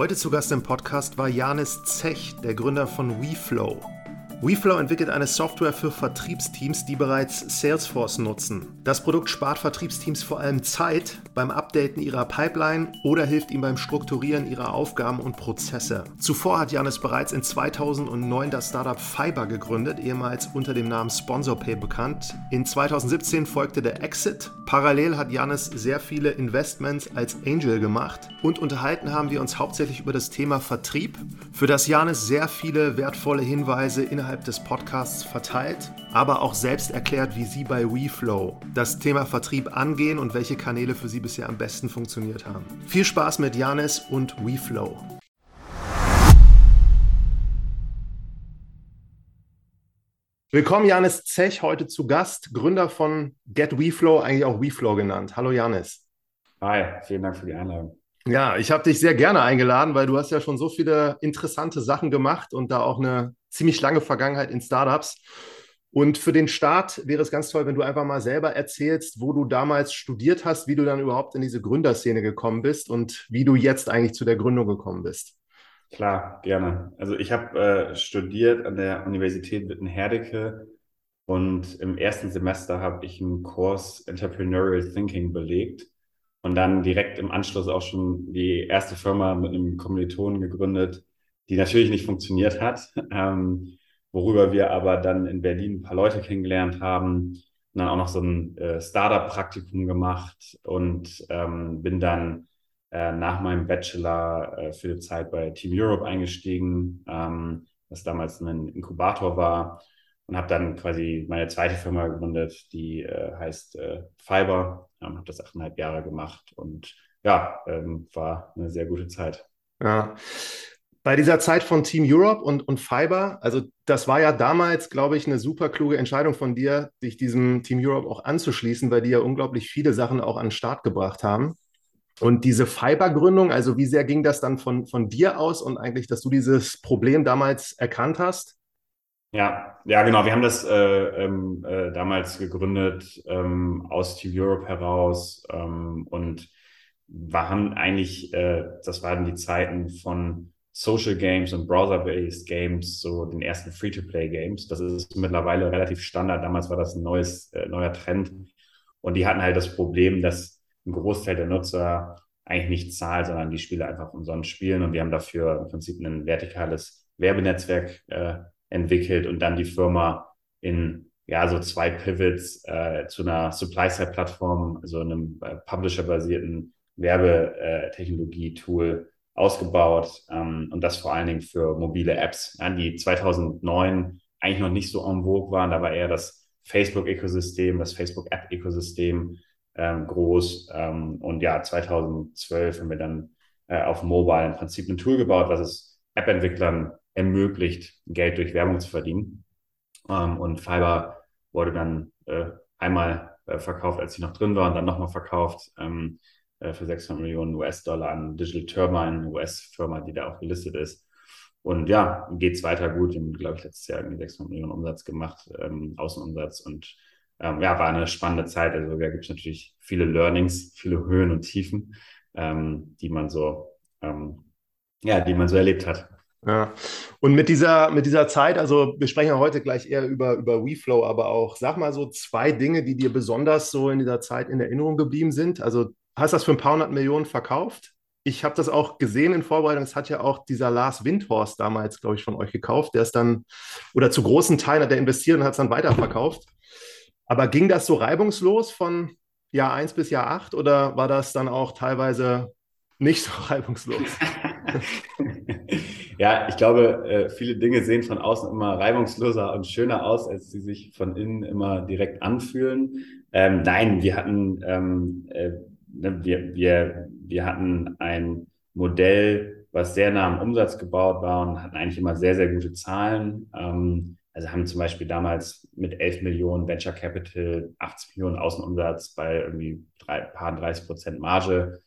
Heute zu Gast im Podcast war Janis Zech, der Gründer von WeFlow. WeFlow entwickelt eine Software für Vertriebsteams, die bereits Salesforce nutzen. Das Produkt spart Vertriebsteams vor allem Zeit beim Updaten ihrer Pipeline oder hilft ihnen beim Strukturieren ihrer Aufgaben und Prozesse. Zuvor hat Janis bereits in 2009 das Startup Fiber gegründet, ehemals unter dem Namen SponsorPay bekannt. In 2017 folgte der Exit. Parallel hat Janis sehr viele Investments als Angel gemacht und unterhalten haben wir uns hauptsächlich über das Thema Vertrieb, für das Janis sehr viele wertvolle Hinweise innerhalb innerhalb des Podcasts verteilt, aber auch selbst erklärt, wie Sie bei WeFlow das Thema Vertrieb angehen und welche Kanäle für Sie bisher am besten funktioniert haben. Viel Spaß mit Janis und WeFlow. Willkommen, Janis Zech, heute zu Gast, Gründer von Get WeFlow, eigentlich auch WeFlow genannt. Hallo, Janis. Hi, vielen Dank für die Einladung. Ja, ich habe dich sehr gerne eingeladen, weil du hast ja schon so viele interessante Sachen gemacht und da auch eine ziemlich lange Vergangenheit in Startups. Und für den Start wäre es ganz toll, wenn du einfach mal selber erzählst, wo du damals studiert hast, wie du dann überhaupt in diese Gründerszene gekommen bist und wie du jetzt eigentlich zu der Gründung gekommen bist. Klar, gerne. Also ich habe äh, studiert an der Universität Witten-Herdecke und im ersten Semester habe ich einen Kurs Entrepreneurial Thinking belegt und dann direkt im Anschluss auch schon die erste Firma mit einem Kommilitonen gegründet, die natürlich nicht funktioniert hat, ähm, worüber wir aber dann in Berlin ein paar Leute kennengelernt haben und dann auch noch so ein äh, Startup-Praktikum gemacht und ähm, bin dann äh, nach meinem Bachelor äh, für die Zeit bei Team Europe eingestiegen, ähm, was damals ein Inkubator war und habe dann quasi meine zweite Firma gegründet, die äh, heißt äh, Fiber. Ähm, habe das achteinhalb Jahre gemacht und ja, ähm, war eine sehr gute Zeit. Ja. Bei dieser Zeit von Team Europe und, und Fiber, also das war ja damals, glaube ich, eine super kluge Entscheidung von dir, dich diesem Team Europe auch anzuschließen, weil die ja unglaublich viele Sachen auch an den Start gebracht haben. Und diese Fiber-Gründung, also wie sehr ging das dann von, von dir aus und eigentlich, dass du dieses Problem damals erkannt hast? Ja, ja, genau. Wir haben das äh, ähm, äh, damals gegründet ähm, aus Team Europe heraus ähm, und waren eigentlich, äh, das waren die Zeiten von Social Games und Browser-based Games, so den ersten Free-to-Play-Games. Das ist mittlerweile relativ Standard. Damals war das ein neues, äh, neuer Trend. Und die hatten halt das Problem, dass ein Großteil der Nutzer eigentlich nicht zahlt, sondern die Spiele einfach umsonst spielen. Und wir haben dafür im Prinzip ein vertikales Werbenetzwerk äh, entwickelt und dann die Firma in ja so zwei Pivots äh, zu einer Supply-Side-Plattform, also einem äh, Publisher-basierten Werbetechnologie-Tool ausgebaut ähm, und das vor allen Dingen für mobile Apps, ja, die 2009 eigentlich noch nicht so en vogue waren. Da war eher das Facebook-Ökosystem, das Facebook-App-Ökosystem ähm, groß. Ähm, und ja, 2012 haben wir dann äh, auf Mobile im Prinzip ein Tool gebaut, was es App-Entwicklern ermöglicht, Geld durch Werbung zu verdienen. Ähm, und Fiber wurde dann äh, einmal äh, verkauft, als sie noch drin waren, dann nochmal verkauft ähm, äh, für 600 Millionen US-Dollar an Digital Turbine, US-Firma, die da auch gelistet ist. Und ja, geht es weiter gut. Wir haben, glaube ich, letztes Jahr irgendwie 600 Millionen Umsatz gemacht, ähm, Außenumsatz. Und ähm, ja, war eine spannende Zeit. Also da gibt es natürlich viele Learnings, viele Höhen und Tiefen, ähm, die man so, ähm, ja, die man so erlebt hat. Ja. Und mit dieser, mit dieser Zeit, also wir sprechen ja heute gleich eher über, über WeFlow, aber auch, sag mal so zwei Dinge, die dir besonders so in dieser Zeit in Erinnerung geblieben sind. Also hast das für ein paar hundert Millionen verkauft. Ich habe das auch gesehen in Vorbereitung. Es hat ja auch dieser Lars Windhorst damals, glaube ich, von euch gekauft. Der ist dann, oder zu großen Teilen hat er investiert und hat es dann weiterverkauft. Aber ging das so reibungslos von Jahr 1 bis Jahr 8 oder war das dann auch teilweise nicht so reibungslos? ja, ich glaube, äh, viele Dinge sehen von außen immer reibungsloser und schöner aus, als sie sich von innen immer direkt anfühlen. Ähm, nein, wir hatten ähm, äh, ne, wir, wir, wir hatten ein Modell, was sehr nah am Umsatz gebaut war und hatten eigentlich immer sehr, sehr gute Zahlen. Ähm, also haben zum Beispiel damals mit 11 Millionen Venture Capital 80 Millionen Außenumsatz bei irgendwie drei, paar 30 Prozent Marge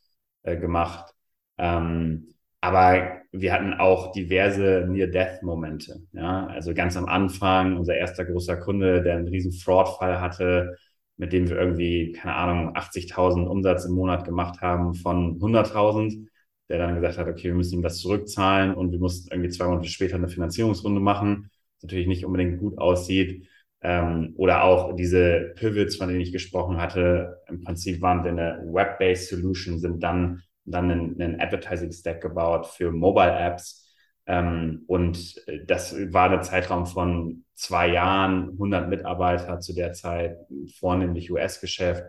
äh, gemacht. Ähm, aber wir hatten auch diverse Near-Death-Momente. Ja? Also ganz am Anfang, unser erster großer Kunde, der einen riesen Fraud-Fall hatte, mit dem wir irgendwie, keine Ahnung, 80.000 Umsatz im Monat gemacht haben von 100.000. der dann gesagt hat, okay, wir müssen ihm das zurückzahlen und wir mussten irgendwie zwei Monate später eine Finanzierungsrunde machen, was natürlich nicht unbedingt gut aussieht. Ähm, oder auch diese Pivots, von denen ich gesprochen hatte, im Prinzip waren wir eine Web-based Solution, sind dann, dann einen, einen Advertising-Stack gebaut für Mobile-Apps. Ähm, und das war ein Zeitraum von zwei Jahren, 100 Mitarbeiter zu der Zeit, vornehmlich US-Geschäft.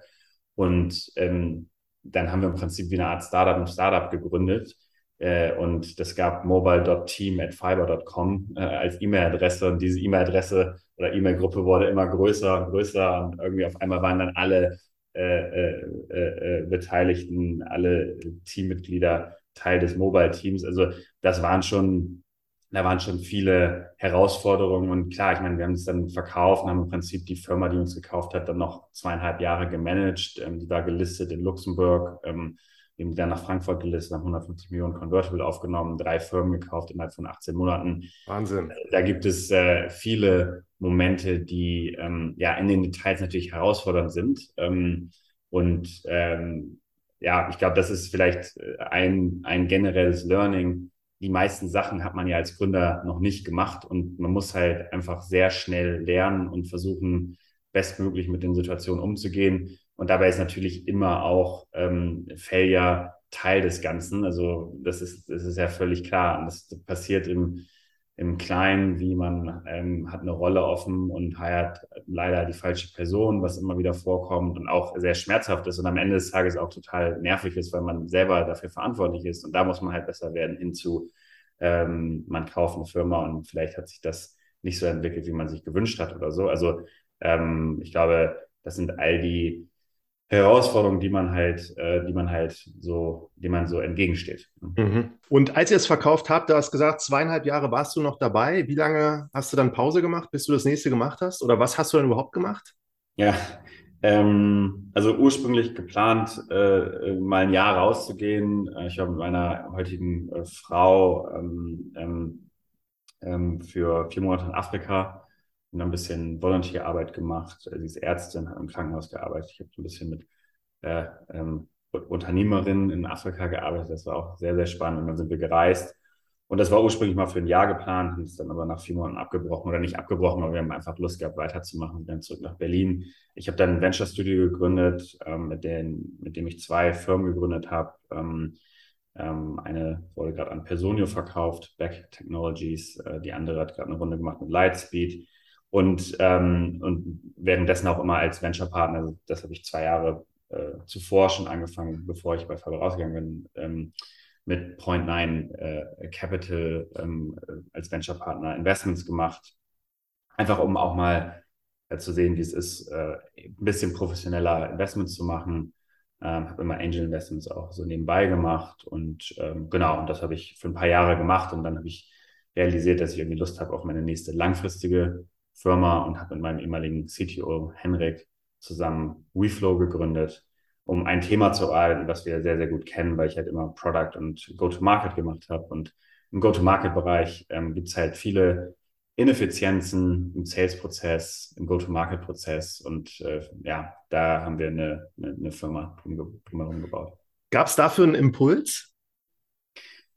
Und ähm, dann haben wir im Prinzip wie eine Art Startup ein Startup gegründet. Äh, und das gab mobile.team at fiber.com äh, als E-Mail-Adresse. Und diese E-Mail-Adresse oder E-Mail-Gruppe wurde immer größer und größer. Und irgendwie auf einmal waren dann alle äh, äh, äh, äh Beteiligten, alle Teammitglieder Teil des Mobile-Teams. Also das waren schon da waren schon viele Herausforderungen und klar, ich meine, wir haben es dann verkauft und haben im Prinzip die Firma, die uns gekauft hat, dann noch zweieinhalb Jahre gemanagt. Ähm, die war gelistet in Luxemburg, ähm, eben dann nach Frankfurt gelistet, haben 150 Millionen Convertible aufgenommen, drei Firmen gekauft innerhalb von 18 Monaten. Wahnsinn. Da gibt es äh, viele Momente, die ähm, ja in den Details natürlich herausfordernd sind. Ähm, und ähm, ja, ich glaube, das ist vielleicht äh, ein, ein generelles Learning, die meisten Sachen hat man ja als Gründer noch nicht gemacht und man muss halt einfach sehr schnell lernen und versuchen, bestmöglich mit den Situationen umzugehen. Und dabei ist natürlich immer auch ähm, Failure Teil des Ganzen. Also das ist, das ist ja völlig klar. Und das passiert im, im Kleinen, wie man ähm, hat eine Rolle offen und heiert leider die falsche Person, was immer wieder vorkommt und auch sehr schmerzhaft ist und am Ende des Tages auch total nervig ist, weil man selber dafür verantwortlich ist. Und da muss man halt besser werden hinzu, ähm, man kauft eine Firma und vielleicht hat sich das nicht so entwickelt, wie man sich gewünscht hat oder so. Also ähm, ich glaube, das sind all die Herausforderungen, die man halt, äh, die man halt so, die man so entgegensteht. Mhm. Und als ihr es verkauft habt, du hast gesagt, zweieinhalb Jahre warst du noch dabei. Wie lange hast du dann Pause gemacht, bis du das nächste gemacht hast? Oder was hast du dann überhaupt gemacht? Ja, ähm, also ursprünglich geplant, äh, mal ein Jahr rauszugehen. Äh, ich habe mit meiner heutigen äh, Frau ähm, ähm, ähm, für vier Monate in Afrika und ein bisschen Volunteerarbeit gemacht. Sie ist Ärztin, hat im Krankenhaus gearbeitet. Ich habe ein bisschen mit äh, ähm, Unternehmerinnen in Afrika gearbeitet. Das war auch sehr, sehr spannend. Und dann sind wir gereist. Und das war ursprünglich mal für ein Jahr geplant, haben es dann aber nach vier Monaten abgebrochen oder nicht abgebrochen, aber wir haben einfach Lust gehabt, weiterzumachen. Wir dann zurück nach Berlin. Ich habe dann ein Venture Studio gegründet, ähm, mit, den, mit dem ich zwei Firmen gegründet habe. Ähm, ähm, eine wurde gerade an Personio verkauft, Back Technologies. Äh, die andere hat gerade eine Runde gemacht mit Lightspeed und, ähm, und währenddessen auch immer als Venture-Partner, also das habe ich zwei Jahre äh, zuvor schon angefangen, bevor ich bei Faber rausgegangen bin, ähm, mit Point Nine äh, Capital ähm, als Venture-Partner Investments gemacht. Einfach um auch mal äh, zu sehen, wie es ist, äh, ein bisschen professioneller Investments zu machen. Ähm, habe immer Angel Investments auch so nebenbei gemacht und ähm, genau, und das habe ich für ein paar Jahre gemacht und dann habe ich realisiert, dass ich irgendwie Lust habe auf meine nächste langfristige Firma und habe mit meinem ehemaligen CTO Henrik zusammen WeFlow gegründet, um ein Thema zu arbeiten, was wir sehr, sehr gut kennen, weil ich halt immer Product und Go-to-Market gemacht habe. Und im Go-to-Market-Bereich ähm, gibt es halt viele Ineffizienzen im Sales-Prozess, im Go-to-Market-Prozess. Und äh, ja, da haben wir eine, eine, eine Firma drumherum gebaut. Gab es dafür einen Impuls?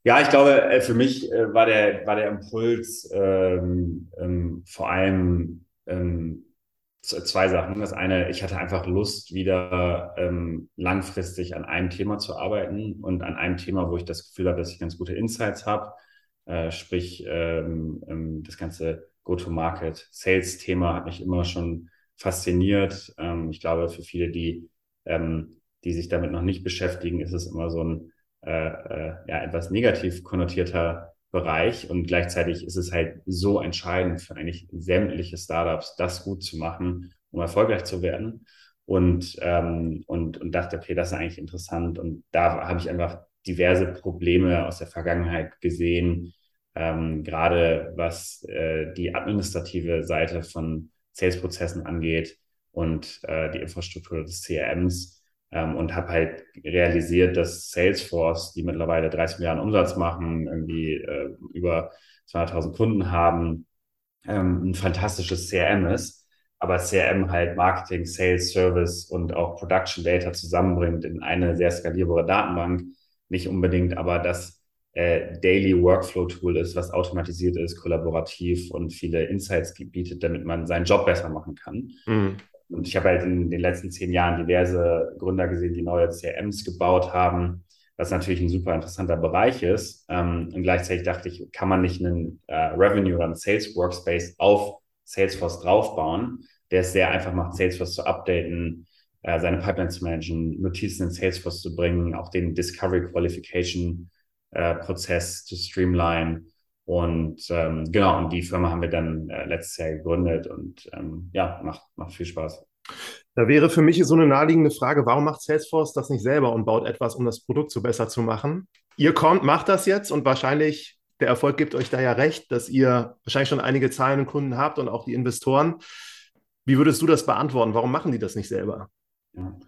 Ja, ich glaube, äh, für mich äh, war der, war der Impuls ähm, ähm, vor allem ähm, zwei Sachen. Das eine, ich hatte einfach Lust, wieder ähm, langfristig an einem Thema zu arbeiten und an einem Thema, wo ich das Gefühl habe, dass ich ganz gute Insights habe. Äh, sprich, ähm, ähm, das ganze Go-to-Market-Sales-Thema hat mich immer schon fasziniert. ich glaube, für viele, die, die sich damit noch nicht beschäftigen, ist es immer so ein äh, äh, ja, etwas negativ konnotierter Bereich und gleichzeitig ist es halt so entscheidend für eigentlich sämtliche Startups, das gut zu machen, um erfolgreich zu werden. Und, ähm, und, und dachte, okay, das ist eigentlich interessant. Und da habe ich einfach diverse Probleme aus der Vergangenheit gesehen, ähm, gerade was äh, die administrative Seite von Sales-Prozessen angeht und äh, die Infrastruktur des CRMs ähm, und habe halt realisiert, dass Salesforce, die mittlerweile 30 Milliarden Umsatz machen, irgendwie äh, über 200.000 Kunden haben, ähm, ein fantastisches CRM ist, aber CRM halt Marketing, Sales, Service und auch Production Data zusammenbringt in eine sehr skalierbare Datenbank. nicht unbedingt, aber das äh, Daily Workflow Tool ist, was automatisiert ist, kollaborativ und viele Insights bietet, damit man seinen Job besser machen kann. Mhm. Und ich habe halt in den letzten zehn Jahren diverse Gründer gesehen, die neue CRMs gebaut haben, was natürlich ein super interessanter Bereich ist. Ähm, und gleichzeitig dachte ich, kann man nicht einen äh, Revenue oder einen Sales Workspace auf Salesforce draufbauen, der es sehr einfach macht, Salesforce zu updaten, äh, seine Pipeline zu managen, Notizen in Salesforce zu bringen, auch den Discovery Qualification äh, Prozess zu streamline. Und ähm, genau, und die Firma haben wir dann äh, letztes Jahr gegründet und ähm, ja, macht, macht viel Spaß. Da wäre für mich so eine naheliegende Frage, warum macht Salesforce das nicht selber und baut etwas, um das Produkt so besser zu machen? Ihr kommt, macht das jetzt und wahrscheinlich, der Erfolg gibt euch da ja recht, dass ihr wahrscheinlich schon einige zahlende Kunden habt und auch die Investoren. Wie würdest du das beantworten? Warum machen die das nicht selber? Ja.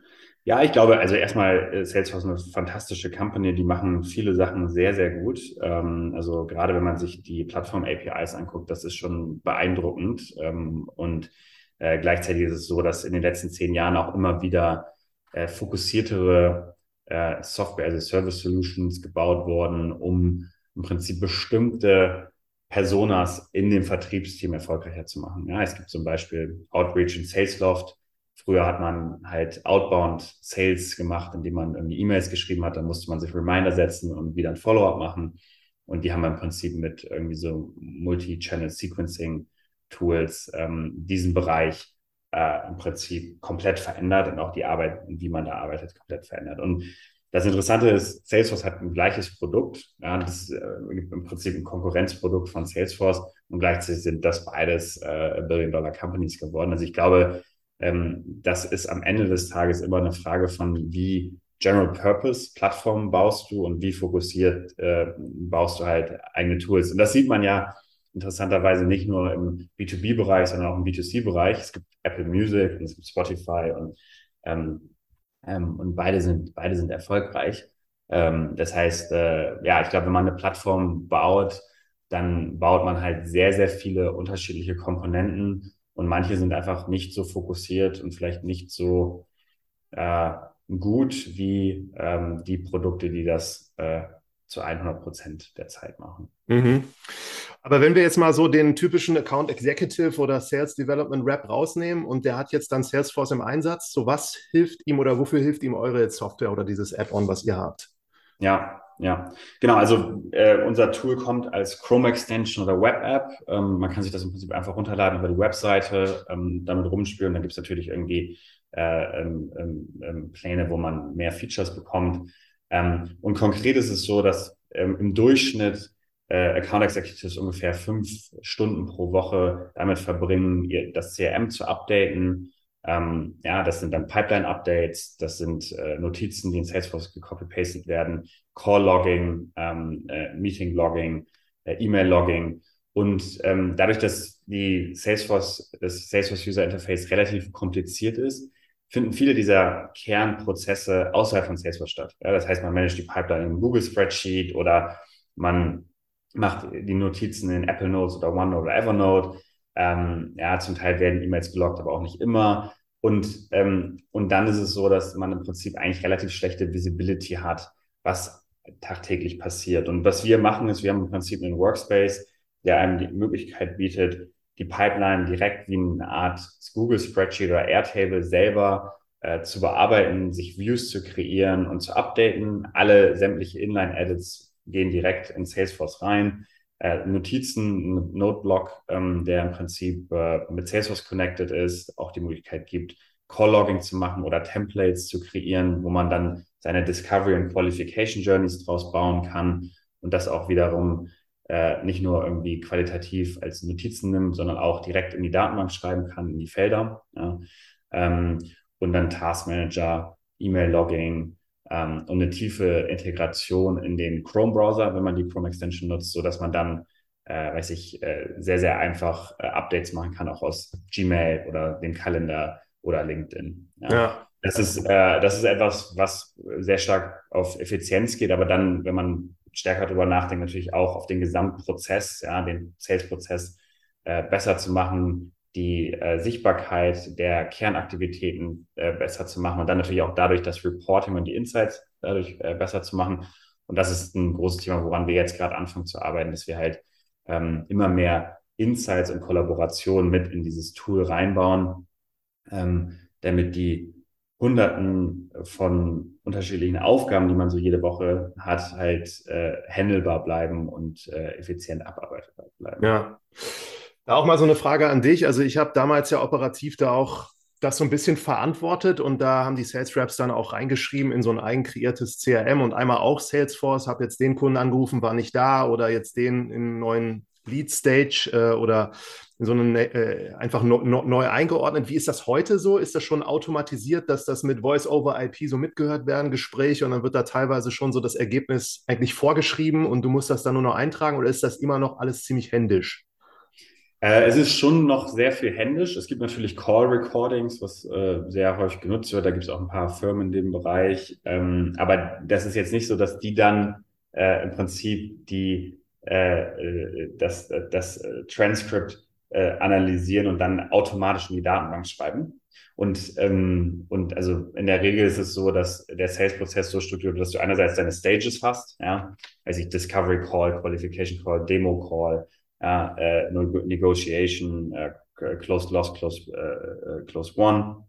Ja, ich glaube, also erstmal äh, Salesforce ist eine fantastische Company, die machen viele Sachen sehr, sehr gut. Ähm, also gerade wenn man sich die Plattform-APIs anguckt, das ist schon beeindruckend. Ähm, und äh, gleichzeitig ist es so, dass in den letzten zehn Jahren auch immer wieder äh, fokussiertere Software, also Service Solutions gebaut wurden, um im Prinzip bestimmte Personas in dem Vertriebsteam erfolgreicher zu machen. Ja, es gibt zum Beispiel Outreach und Salesloft Früher hat man halt Outbound Sales gemacht, indem man irgendwie E-Mails geschrieben hat, dann musste man sich Reminder setzen und wieder ein Follow-up machen. Und die haben im Prinzip mit irgendwie so Multi-Channel Sequencing Tools ähm, diesen Bereich äh, im Prinzip komplett verändert und auch die Arbeit, wie man da arbeitet, komplett verändert. Und das Interessante ist, Salesforce hat ein gleiches Produkt. Ja, das äh, gibt im Prinzip ein Konkurrenzprodukt von Salesforce und gleichzeitig sind das beides äh, Billion-Dollar-Companies geworden. Also ich glaube, ähm, das ist am Ende des Tages immer eine Frage von, wie General Purpose Plattformen baust du und wie fokussiert äh, baust du halt eigene Tools. Und das sieht man ja interessanterweise nicht nur im B2B-Bereich, sondern auch im B2C-Bereich. Es gibt Apple Music und es gibt Spotify und, ähm, ähm, und beide sind, beide sind erfolgreich. Ähm, das heißt, äh, ja, ich glaube, wenn man eine Plattform baut, dann baut man halt sehr, sehr viele unterschiedliche Komponenten und manche sind einfach nicht so fokussiert und vielleicht nicht so äh, gut wie ähm, die Produkte, die das äh, zu 100 Prozent der Zeit machen. Mhm. Aber wenn wir jetzt mal so den typischen Account Executive oder Sales Development Rep rausnehmen und der hat jetzt dann Salesforce im Einsatz, so was hilft ihm oder wofür hilft ihm eure Software oder dieses Add-on, was ihr habt? Ja, ja, genau. Also äh, unser Tool kommt als Chrome Extension oder Web App. Ähm, man kann sich das im Prinzip einfach runterladen über die Webseite, ähm, damit rumspielen. Dann gibt es natürlich irgendwie äh, ähm, ähm, ähm, Pläne, wo man mehr Features bekommt. Ähm, und konkret ist es so, dass im Durchschnitt äh, Account Executives ungefähr fünf Stunden pro Woche damit verbringen, ihr, das CRM zu updaten ähm, ja, das sind dann Pipeline-Updates, das sind äh, Notizen, die in Salesforce gecopy-pasted werden, Call-Logging, ähm, äh, Meeting-Logging, äh, E-Mail-Logging. Und ähm, dadurch, dass die Salesforce, das Salesforce User Interface relativ kompliziert ist, finden viele dieser Kernprozesse außerhalb von Salesforce statt. Ja, das heißt, man managt die Pipeline in Google Spreadsheet oder man macht die Notizen in Apple Notes oder OneNote oder Evernote. Ähm, ja, zum Teil werden E-Mails gelockt, aber auch nicht immer. Und, ähm, und dann ist es so, dass man im Prinzip eigentlich relativ schlechte Visibility hat, was tagtäglich passiert. Und was wir machen, ist, wir haben im Prinzip einen Workspace, der einem die Möglichkeit bietet, die Pipeline direkt wie eine Art Google Spreadsheet oder Airtable selber äh, zu bearbeiten, sich Views zu kreieren und zu updaten. Alle sämtliche Inline-Edits gehen direkt in Salesforce rein äh, Notizen, Noteblock, ähm, der im Prinzip äh, mit Salesforce connected ist, auch die Möglichkeit gibt, Call-Logging zu machen oder Templates zu kreieren, wo man dann seine Discovery und Qualification Journeys draus bauen kann und das auch wiederum äh, nicht nur irgendwie qualitativ als Notizen nimmt, sondern auch direkt in die Datenbank schreiben kann, in die Felder. Ja. Ähm, und dann Task Manager, E-Mail-Logging, ähm, und eine tiefe Integration in den Chrome-Browser, wenn man die Chrome-Extension nutzt, so dass man dann, äh, weiß ich, äh, sehr, sehr einfach äh, Updates machen kann, auch aus Gmail oder dem Kalender oder LinkedIn. Ja. ja. Das ist, äh, das ist etwas, was sehr stark auf Effizienz geht, aber dann, wenn man stärker darüber nachdenkt, natürlich auch auf den Gesamtprozess, ja, den Sales-Prozess äh, besser zu machen, die äh, Sichtbarkeit der Kernaktivitäten äh, besser zu machen und dann natürlich auch dadurch das Reporting und die Insights dadurch äh, besser zu machen. Und das ist ein großes Thema, woran wir jetzt gerade anfangen zu arbeiten, dass wir halt ähm, immer mehr Insights und Kollaboration mit in dieses Tool reinbauen, ähm, damit die Hunderten von unterschiedlichen Aufgaben, die man so jede Woche hat, halt äh, handelbar bleiben und äh, effizient abarbeitbar bleiben. Ja. Auch mal so eine Frage an dich. Also ich habe damals ja operativ da auch das so ein bisschen verantwortet und da haben die Sales Reps dann auch reingeschrieben in so ein eigen kreiertes CRM und einmal auch Salesforce, habe jetzt den Kunden angerufen, war nicht da oder jetzt den in neuen Lead Stage äh, oder in so einen äh, einfach no, no, neu eingeordnet. Wie ist das heute so? Ist das schon automatisiert, dass das mit Voice over IP so mitgehört werden, Gespräche und dann wird da teilweise schon so das Ergebnis eigentlich vorgeschrieben und du musst das dann nur noch eintragen oder ist das immer noch alles ziemlich händisch? Äh, es ist schon noch sehr viel händisch. Es gibt natürlich Call Recordings, was äh, sehr häufig genutzt wird. Da gibt es auch ein paar Firmen in dem Bereich. Ähm, aber das ist jetzt nicht so, dass die dann äh, im Prinzip die, äh, äh, das, das Transcript äh, analysieren und dann automatisch in die Datenbank schreiben. Und, ähm, und also in der Regel ist es so, dass der Sales-Prozess so strukturiert wird, dass du einerseits deine Stages hast, ja, also Discovery Call, Qualification Call, Demo Call, ja, äh, Negotiation, äh, Closed Loss, Closed, äh, äh, Closed One.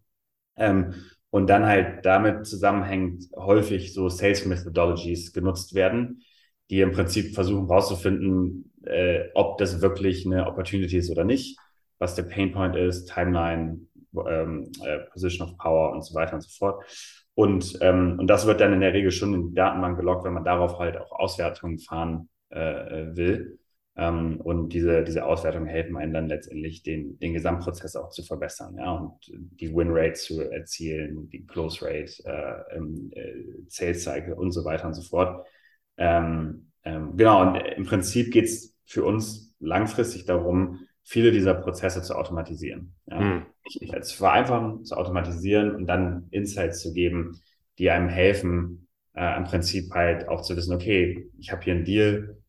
Ähm, und dann halt damit zusammenhängt häufig so Sales Methodologies genutzt werden, die im Prinzip versuchen herauszufinden, äh, ob das wirklich eine Opportunity ist oder nicht, was der Painpoint ist, Timeline, ähm, äh, Position of Power und so weiter und so fort. Und, ähm, und das wird dann in der Regel schon in die Datenbank gelockt, wenn man darauf halt auch Auswertungen fahren äh, will. Ähm, und diese, diese Auswertungen helfen einem dann letztendlich, den, den Gesamtprozess auch zu verbessern ja, und die Win-Rate zu erzielen, die Close-Rate, äh, äh, Sales-Cycle und so weiter und so fort. Ähm, ähm, genau, und im Prinzip geht es für uns langfristig darum, viele dieser Prozesse zu automatisieren. Ja. Hm. Ich, ich als vereinfachen, zu automatisieren und dann Insights zu geben, die einem helfen, äh, im Prinzip halt auch zu wissen, okay, ich habe hier einen Deal,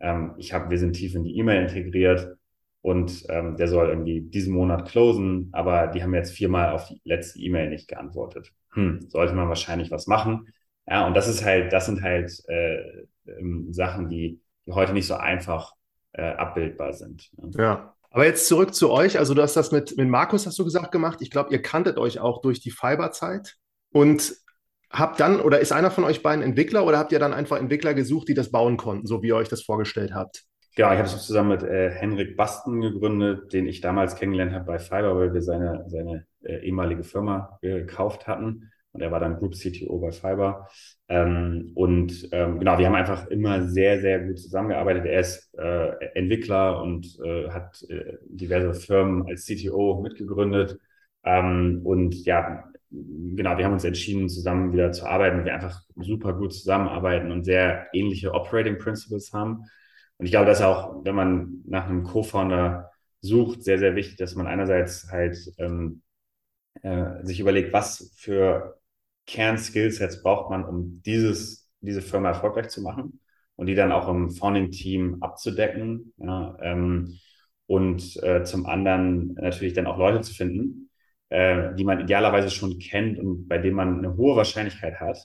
ähm, ich habe, wir sind tief in die E-Mail integriert und ähm, der soll irgendwie diesen Monat closen, aber die haben jetzt viermal auf die letzte E-Mail nicht geantwortet. Hm, sollte man wahrscheinlich was machen. Ja, und das ist halt, das sind halt äh, ähm, Sachen, die, die heute nicht so einfach äh, abbildbar sind. Ja. ja. Aber jetzt zurück zu euch. Also du hast das mit, mit Markus, hast du gesagt, gemacht. Ich glaube, ihr kanntet euch auch durch die Fiberzeit. Und habt dann, oder ist einer von euch beiden Entwickler oder habt ihr dann einfach Entwickler gesucht, die das bauen konnten, so wie ihr euch das vorgestellt habt? Genau, ich habe es zusammen mit äh, Henrik Basten gegründet, den ich damals kennengelernt habe bei Fiverr, weil wir seine, seine äh, ehemalige Firma gekauft hatten. Und er war dann Group CTO bei Fiverr. Ähm, und ähm, genau, wir haben einfach immer sehr, sehr gut zusammengearbeitet. Er ist äh, Entwickler und äh, hat äh, diverse Firmen als CTO mitgegründet. Ähm, und ja, genau, wir haben uns entschieden, zusammen wieder zu arbeiten, wir einfach super gut zusammenarbeiten und sehr ähnliche Operating Principles haben. Und ich glaube, dass auch, wenn man nach einem Co-Founder sucht, sehr, sehr wichtig, dass man einerseits halt ähm, äh, sich überlegt, was für Kern-Skillsets braucht man, um dieses, diese Firma erfolgreich zu machen und die dann auch im Founding-Team abzudecken. Ja, ähm, und äh, zum anderen natürlich dann auch Leute zu finden, äh, die man idealerweise schon kennt und bei denen man eine hohe Wahrscheinlichkeit hat,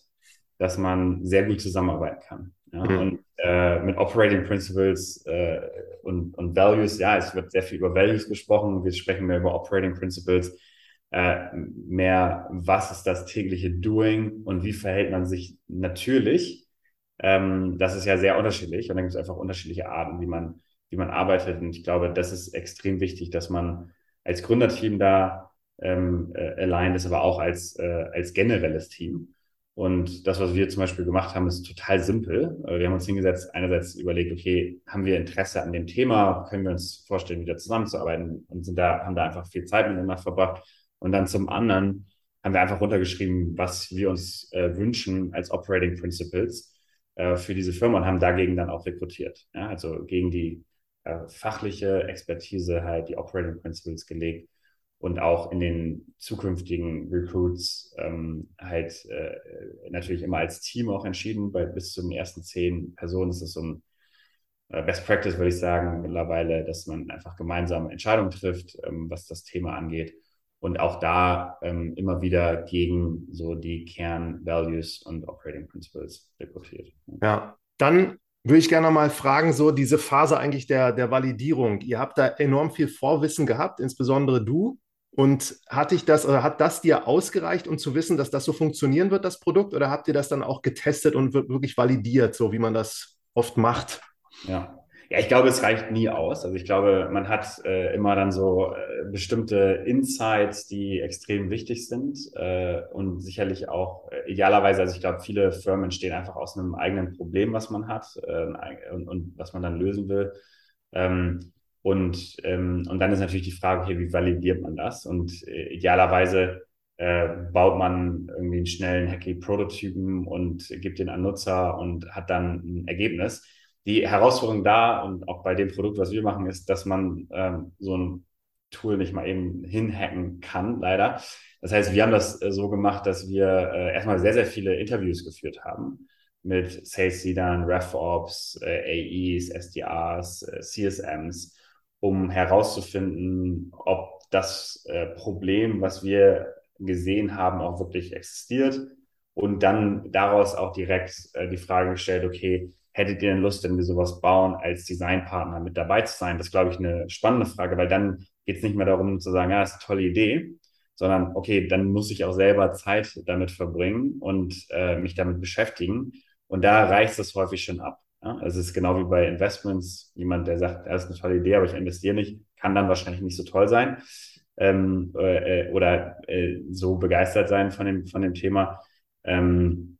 dass man sehr gut zusammenarbeiten kann. Ja? Mhm. Und äh, mit Operating Principles äh, und, und Values, ja, es wird sehr viel über Values gesprochen, wir sprechen mehr über Operating Principles äh, mehr, was ist das tägliche Doing und wie verhält man sich natürlich. Ähm, das ist ja sehr unterschiedlich und dann gibt es einfach unterschiedliche Arten, wie man, wie man arbeitet. Und ich glaube, das ist extrem wichtig, dass man als Gründerteam da ähm, äh, aligned ist, aber auch als, äh, als generelles Team. Und das, was wir zum Beispiel gemacht haben, ist total simpel. Äh, wir haben uns hingesetzt, einerseits überlegt, okay, haben wir Interesse an dem Thema? Können wir uns vorstellen, wieder zusammenzuarbeiten? Und sind da, haben da einfach viel Zeit miteinander verbracht. Und dann zum anderen haben wir einfach runtergeschrieben, was wir uns äh, wünschen als Operating Principles äh, für diese Firma und haben dagegen dann auch rekrutiert. Ja? Also gegen die äh, fachliche Expertise halt die Operating Principles gelegt und auch in den zukünftigen Recruits ähm, halt äh, natürlich immer als Team auch entschieden. Bei bis zu den ersten zehn Personen ist das so ein äh, Best Practice, würde ich sagen, mittlerweile, dass man einfach gemeinsam Entscheidungen trifft, ähm, was das Thema angeht und auch da ähm, immer wieder gegen so die Kern-Values und Operating Principles rekrutiert. Ja, dann würde ich gerne mal fragen, so diese Phase eigentlich der, der Validierung. Ihr habt da enorm viel Vorwissen gehabt, insbesondere du. Und hat dich das oder hat das dir ausgereicht, um zu wissen, dass das so funktionieren wird, das Produkt? Oder habt ihr das dann auch getestet und wirklich validiert, so wie man das oft macht? Ja, ja, ich glaube, es reicht nie aus. Also ich glaube, man hat äh, immer dann so äh, bestimmte Insights, die extrem wichtig sind äh, und sicherlich auch äh, idealerweise, also ich glaube, viele Firmen entstehen einfach aus einem eigenen Problem, was man hat äh, und, und was man dann lösen will. Ähm, und, ähm, und dann ist natürlich die Frage, okay, wie validiert man das? Und äh, idealerweise äh, baut man irgendwie einen schnellen Hacky-Prototypen und gibt den an Nutzer und hat dann ein Ergebnis die Herausforderung da und auch bei dem Produkt, was wir machen, ist, dass man ähm, so ein Tool nicht mal eben hinhacken kann, leider. Das heißt, wir haben das äh, so gemacht, dass wir äh, erstmal sehr, sehr viele Interviews geführt haben mit Sales Leadern, RevOps, äh, AEs, SDRs, äh, CSMs, um herauszufinden, ob das äh, Problem, was wir gesehen haben, auch wirklich existiert. Und dann daraus auch direkt äh, die Frage gestellt, okay, hättet ihr denn Lust, wenn wir sowas bauen, als Designpartner mit dabei zu sein? Das ist, glaube ich, eine spannende Frage, weil dann geht es nicht mehr darum zu sagen, ja, ist eine tolle Idee, sondern okay, dann muss ich auch selber Zeit damit verbringen und äh, mich damit beschäftigen. Und da reicht es häufig schon ab. Ja? Also es ist genau wie bei Investments. Jemand, der sagt, das ist eine tolle Idee, aber ich investiere nicht, kann dann wahrscheinlich nicht so toll sein ähm, äh, oder äh, so begeistert sein von dem, von dem Thema. Ähm,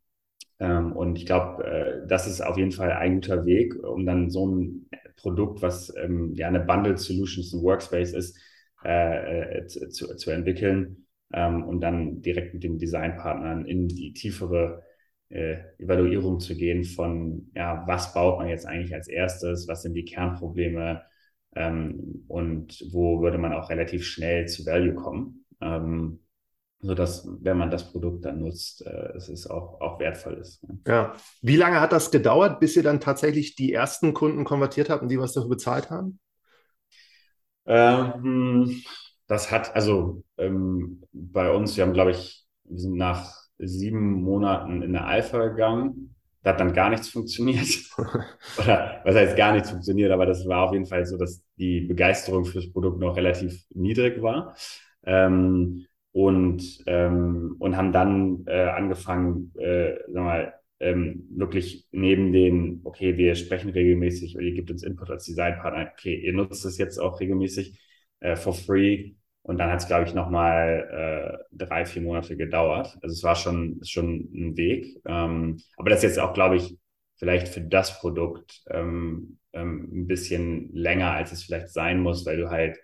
ähm, und ich glaube, äh, das ist auf jeden Fall ein guter Weg, um dann so ein Produkt, was ähm, ja eine Bundled Solutions, ein Workspace ist, äh, äh zu, zu, entwickeln ähm, und dann direkt mit den Designpartnern in die tiefere äh, Evaluierung zu gehen von, ja, was baut man jetzt eigentlich als erstes, was sind die Kernprobleme ähm, und wo würde man auch relativ schnell zu Value kommen. Ähm, sodass, wenn man das Produkt dann nutzt, äh, es ist auch, auch wertvoll ist. Ne? Ja. Wie lange hat das gedauert, bis ihr dann tatsächlich die ersten Kunden konvertiert habt und die was dafür bezahlt haben? Ähm, das hat, also ähm, bei uns, wir haben, glaube ich, wir sind nach sieben Monaten in der Alpha gegangen. Da hat dann gar nichts funktioniert. Oder was heißt gar nichts funktioniert, aber das war auf jeden Fall so, dass die Begeisterung für das Produkt noch relativ niedrig war. Ähm, und, ähm, und haben dann äh, angefangen, äh, sag mal, ähm, wirklich neben den, okay, wir sprechen regelmäßig ihr gebt uns Input als Designpartner, okay, ihr nutzt es jetzt auch regelmäßig äh, for free. Und dann hat es, glaube ich, nochmal äh, drei, vier Monate gedauert. Also es war schon, schon ein Weg. Ähm, aber das ist jetzt auch, glaube ich, vielleicht für das Produkt ähm, ähm, ein bisschen länger, als es vielleicht sein muss, weil du halt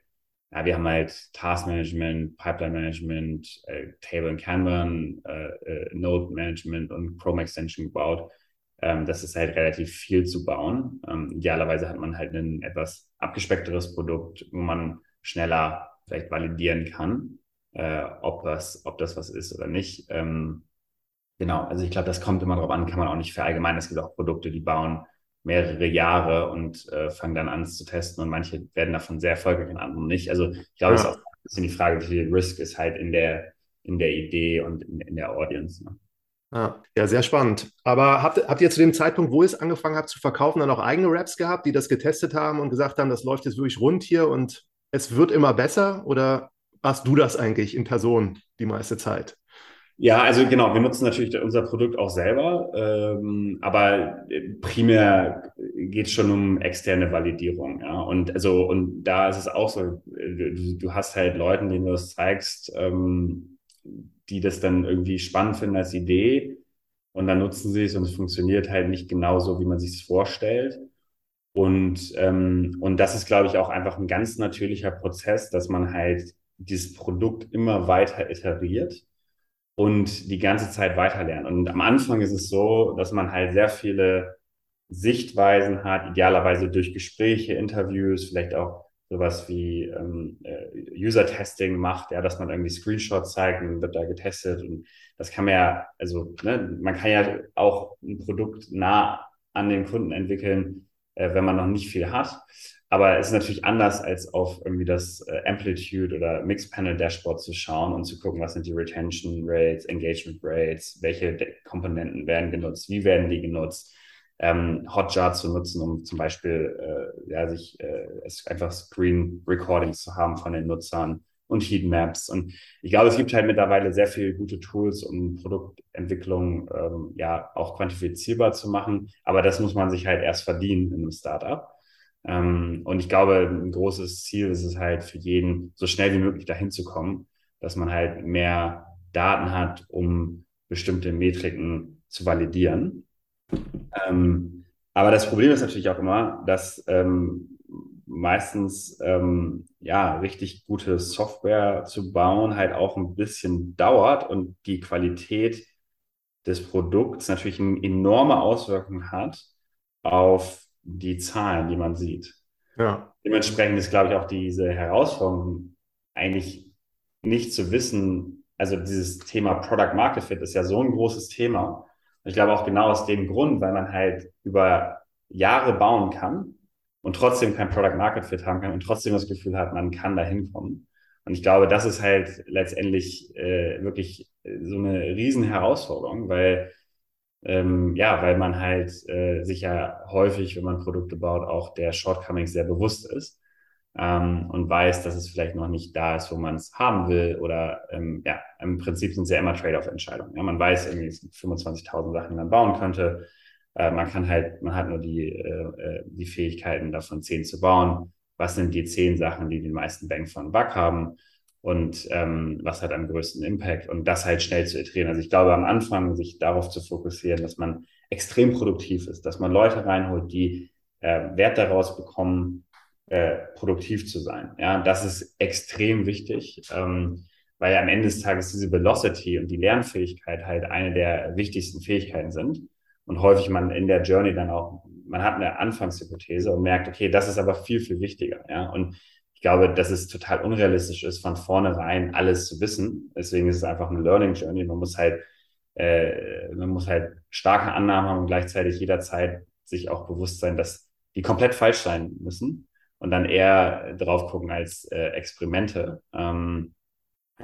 ja, wir haben halt Task Management, Pipeline Management, äh, Table and Kanban, äh, äh, Node Management und Chrome Extension gebaut. Ähm, das ist halt relativ viel zu bauen. Ähm, idealerweise hat man halt ein etwas abgespeckteres Produkt, wo man schneller vielleicht validieren kann, äh, ob, das, ob das was ist oder nicht. Ähm, genau, also ich glaube, das kommt immer darauf an, kann man auch nicht verallgemeinern. Es gibt auch Produkte, die bauen mehrere Jahre und äh, fangen dann an zu testen und manche werden davon sehr erfolgreich und andere nicht. Also ich glaube, es ja. ist auch ein bisschen die Frage, wie viel Risk ist halt in der, in der Idee und in, in der Audience. Ne? Ja, ja, sehr spannend. Aber habt, habt ihr zu dem Zeitpunkt, wo ihr es angefangen habt zu verkaufen, dann auch eigene Raps gehabt, die das getestet haben und gesagt haben, das läuft jetzt wirklich rund hier und es wird immer besser? Oder warst du das eigentlich in Person die meiste Zeit? Ja, also genau, wir nutzen natürlich unser Produkt auch selber, ähm, aber primär geht es schon um externe Validierung, ja. Und also, und da ist es auch so, du, du hast halt Leuten, denen du das zeigst, ähm, die das dann irgendwie spannend finden als Idee und dann nutzen sie es und es funktioniert halt nicht genauso, wie man sich es vorstellt. Und, ähm, und das ist, glaube ich, auch einfach ein ganz natürlicher Prozess, dass man halt dieses Produkt immer weiter iteriert und die ganze Zeit weiterlernen. Und am Anfang ist es so, dass man halt sehr viele Sichtweisen hat, idealerweise durch Gespräche, Interviews, vielleicht auch sowas wie ähm, äh, User-Testing macht, ja, dass man irgendwie Screenshots zeigt und wird da getestet. Und das kann man ja, also ne, man kann ja auch ein Produkt nah an den Kunden entwickeln, äh, wenn man noch nicht viel hat. Aber es ist natürlich anders, als auf irgendwie das äh, Amplitude oder Mixed Panel Dashboard zu schauen und zu gucken, was sind die Retention Rates, Engagement Rates, welche Komponenten werden genutzt, wie werden die genutzt, ähm, Hotjar zu nutzen, um zum Beispiel äh, ja, sich äh, einfach Screen Recordings zu haben von den Nutzern und Heatmaps. Und ich glaube, es gibt halt mittlerweile sehr viele gute Tools, um Produktentwicklung ähm, ja auch quantifizierbar zu machen. Aber das muss man sich halt erst verdienen in einem Startup. Ähm, und ich glaube, ein großes Ziel ist es halt für jeden, so schnell wie möglich dahin zu kommen, dass man halt mehr Daten hat, um bestimmte Metriken zu validieren. Ähm, aber das Problem ist natürlich auch immer, dass ähm, meistens ähm, ja richtig gute Software zu bauen halt auch ein bisschen dauert und die Qualität des Produkts natürlich eine enorme Auswirkung hat auf die Zahlen, die man sieht. Ja. Dementsprechend ist, glaube ich, auch diese Herausforderung eigentlich nicht zu wissen, also dieses Thema Product Market Fit ist ja so ein großes Thema. Ich glaube auch genau aus dem Grund, weil man halt über Jahre bauen kann und trotzdem kein Product Market Fit haben kann und trotzdem das Gefühl hat, man kann da hinkommen. Und ich glaube, das ist halt letztendlich äh, wirklich so eine riesen Herausforderung, weil ähm, ja, weil man halt äh, sich ja häufig, wenn man Produkte baut, auch der Shortcomings sehr bewusst ist ähm, und weiß, dass es vielleicht noch nicht da ist, wo man es haben will. Oder ähm, ja, im Prinzip sind es ja immer Trade-off-Entscheidungen. Ja, man weiß irgendwie, es gibt 25.000 Sachen, die man bauen könnte. Äh, man kann halt, man hat nur die, äh, äh die Fähigkeiten, davon zehn zu bauen. Was sind die zehn Sachen, die den meisten Bang von Bug haben? und ähm, was hat am größten Impact und das halt schnell zu iterieren. Also ich glaube, am Anfang sich darauf zu fokussieren, dass man extrem produktiv ist, dass man Leute reinholt, die äh, Wert daraus bekommen, äh, produktiv zu sein. Ja, das ist extrem wichtig, ähm, weil am Ende des Tages diese Velocity und die Lernfähigkeit halt eine der wichtigsten Fähigkeiten sind und häufig man in der Journey dann auch, man hat eine Anfangshypothese und merkt, okay, das ist aber viel, viel wichtiger. Ja, und ich glaube, dass es total unrealistisch ist, von vornherein alles zu wissen. Deswegen ist es einfach eine Learning Journey. Man muss halt, äh, man muss halt starke Annahmen haben und gleichzeitig jederzeit sich auch bewusst sein, dass die komplett falsch sein müssen und dann eher drauf gucken als äh, Experimente, ähm,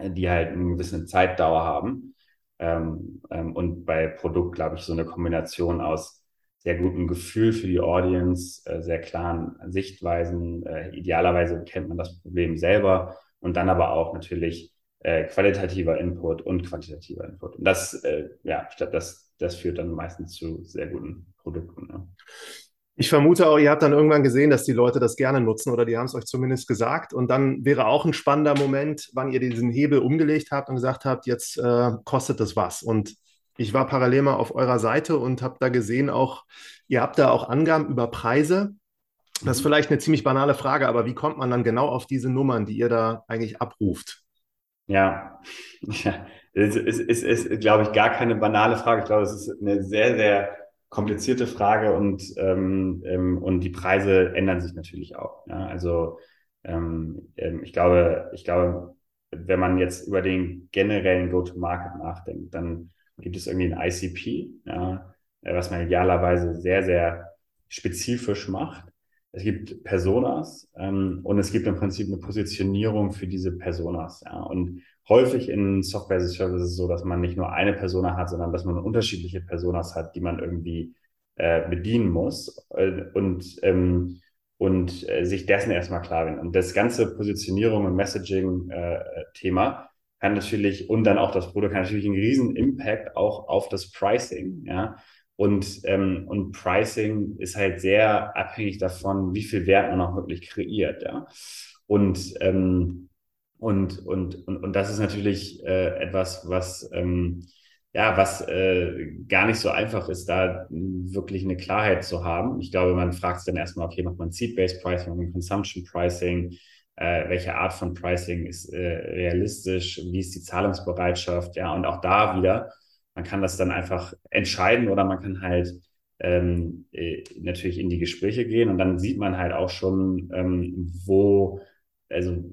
die halt eine gewisse Zeitdauer haben. Ähm, ähm, und bei Produkt, glaube ich, so eine Kombination aus sehr gutem Gefühl für die Audience, äh, sehr klaren Sichtweisen. Äh, idealerweise kennt man das Problem selber und dann aber auch natürlich äh, qualitativer Input und quantitativer Input. Und das, äh, ja, das, das führt dann meistens zu sehr guten Produkten. Ne? Ich vermute auch, ihr habt dann irgendwann gesehen, dass die Leute das gerne nutzen oder die haben es euch zumindest gesagt. Und dann wäre auch ein spannender Moment, wann ihr diesen Hebel umgelegt habt und gesagt habt, jetzt äh, kostet das was. Und ich war parallel mal auf eurer Seite und habe da gesehen, auch ihr habt da auch Angaben über Preise. Das ist vielleicht eine ziemlich banale Frage, aber wie kommt man dann genau auf diese Nummern, die ihr da eigentlich abruft? Ja, es ist, ist, ist, glaube ich, gar keine banale Frage. Ich glaube, es ist eine sehr, sehr komplizierte Frage und, ähm, ähm, und die Preise ändern sich natürlich auch. Ja? Also ähm, ähm ich glaube, ich glaube, wenn man jetzt über den generellen Go-to-Market nachdenkt, dann gibt es irgendwie ein ICP, ja, äh, was man idealerweise sehr, sehr spezifisch macht. Es gibt Personas ähm, und es gibt im Prinzip eine Positionierung für diese Personas. Ja. Und häufig in Software as a Service ist es so, dass man nicht nur eine Persona hat, sondern dass man unterschiedliche Personas hat, die man irgendwie äh, bedienen muss äh, und, ähm, und äh, sich dessen erstmal klar werden. Und das ganze Positionierung und Messaging-Thema äh, kann natürlich, und dann auch das Produkt kann natürlich einen riesen Impact auch auf das Pricing, ja. Und, ähm, und Pricing ist halt sehr abhängig davon, wie viel Wert man auch wirklich kreiert, ja. Und, ähm, und, und, und, und das ist natürlich äh, etwas, was, ähm, ja, was äh, gar nicht so einfach ist, da wirklich eine Klarheit zu haben. Ich glaube, man fragt sich dann erstmal, okay, macht man Seed-Based Pricing, macht man Consumption Pricing, äh, welche Art von Pricing ist äh, realistisch, wie ist die Zahlungsbereitschaft, ja, und auch da wieder, man kann das dann einfach entscheiden oder man kann halt ähm, äh, natürlich in die Gespräche gehen. Und dann sieht man halt auch schon, ähm, wo, also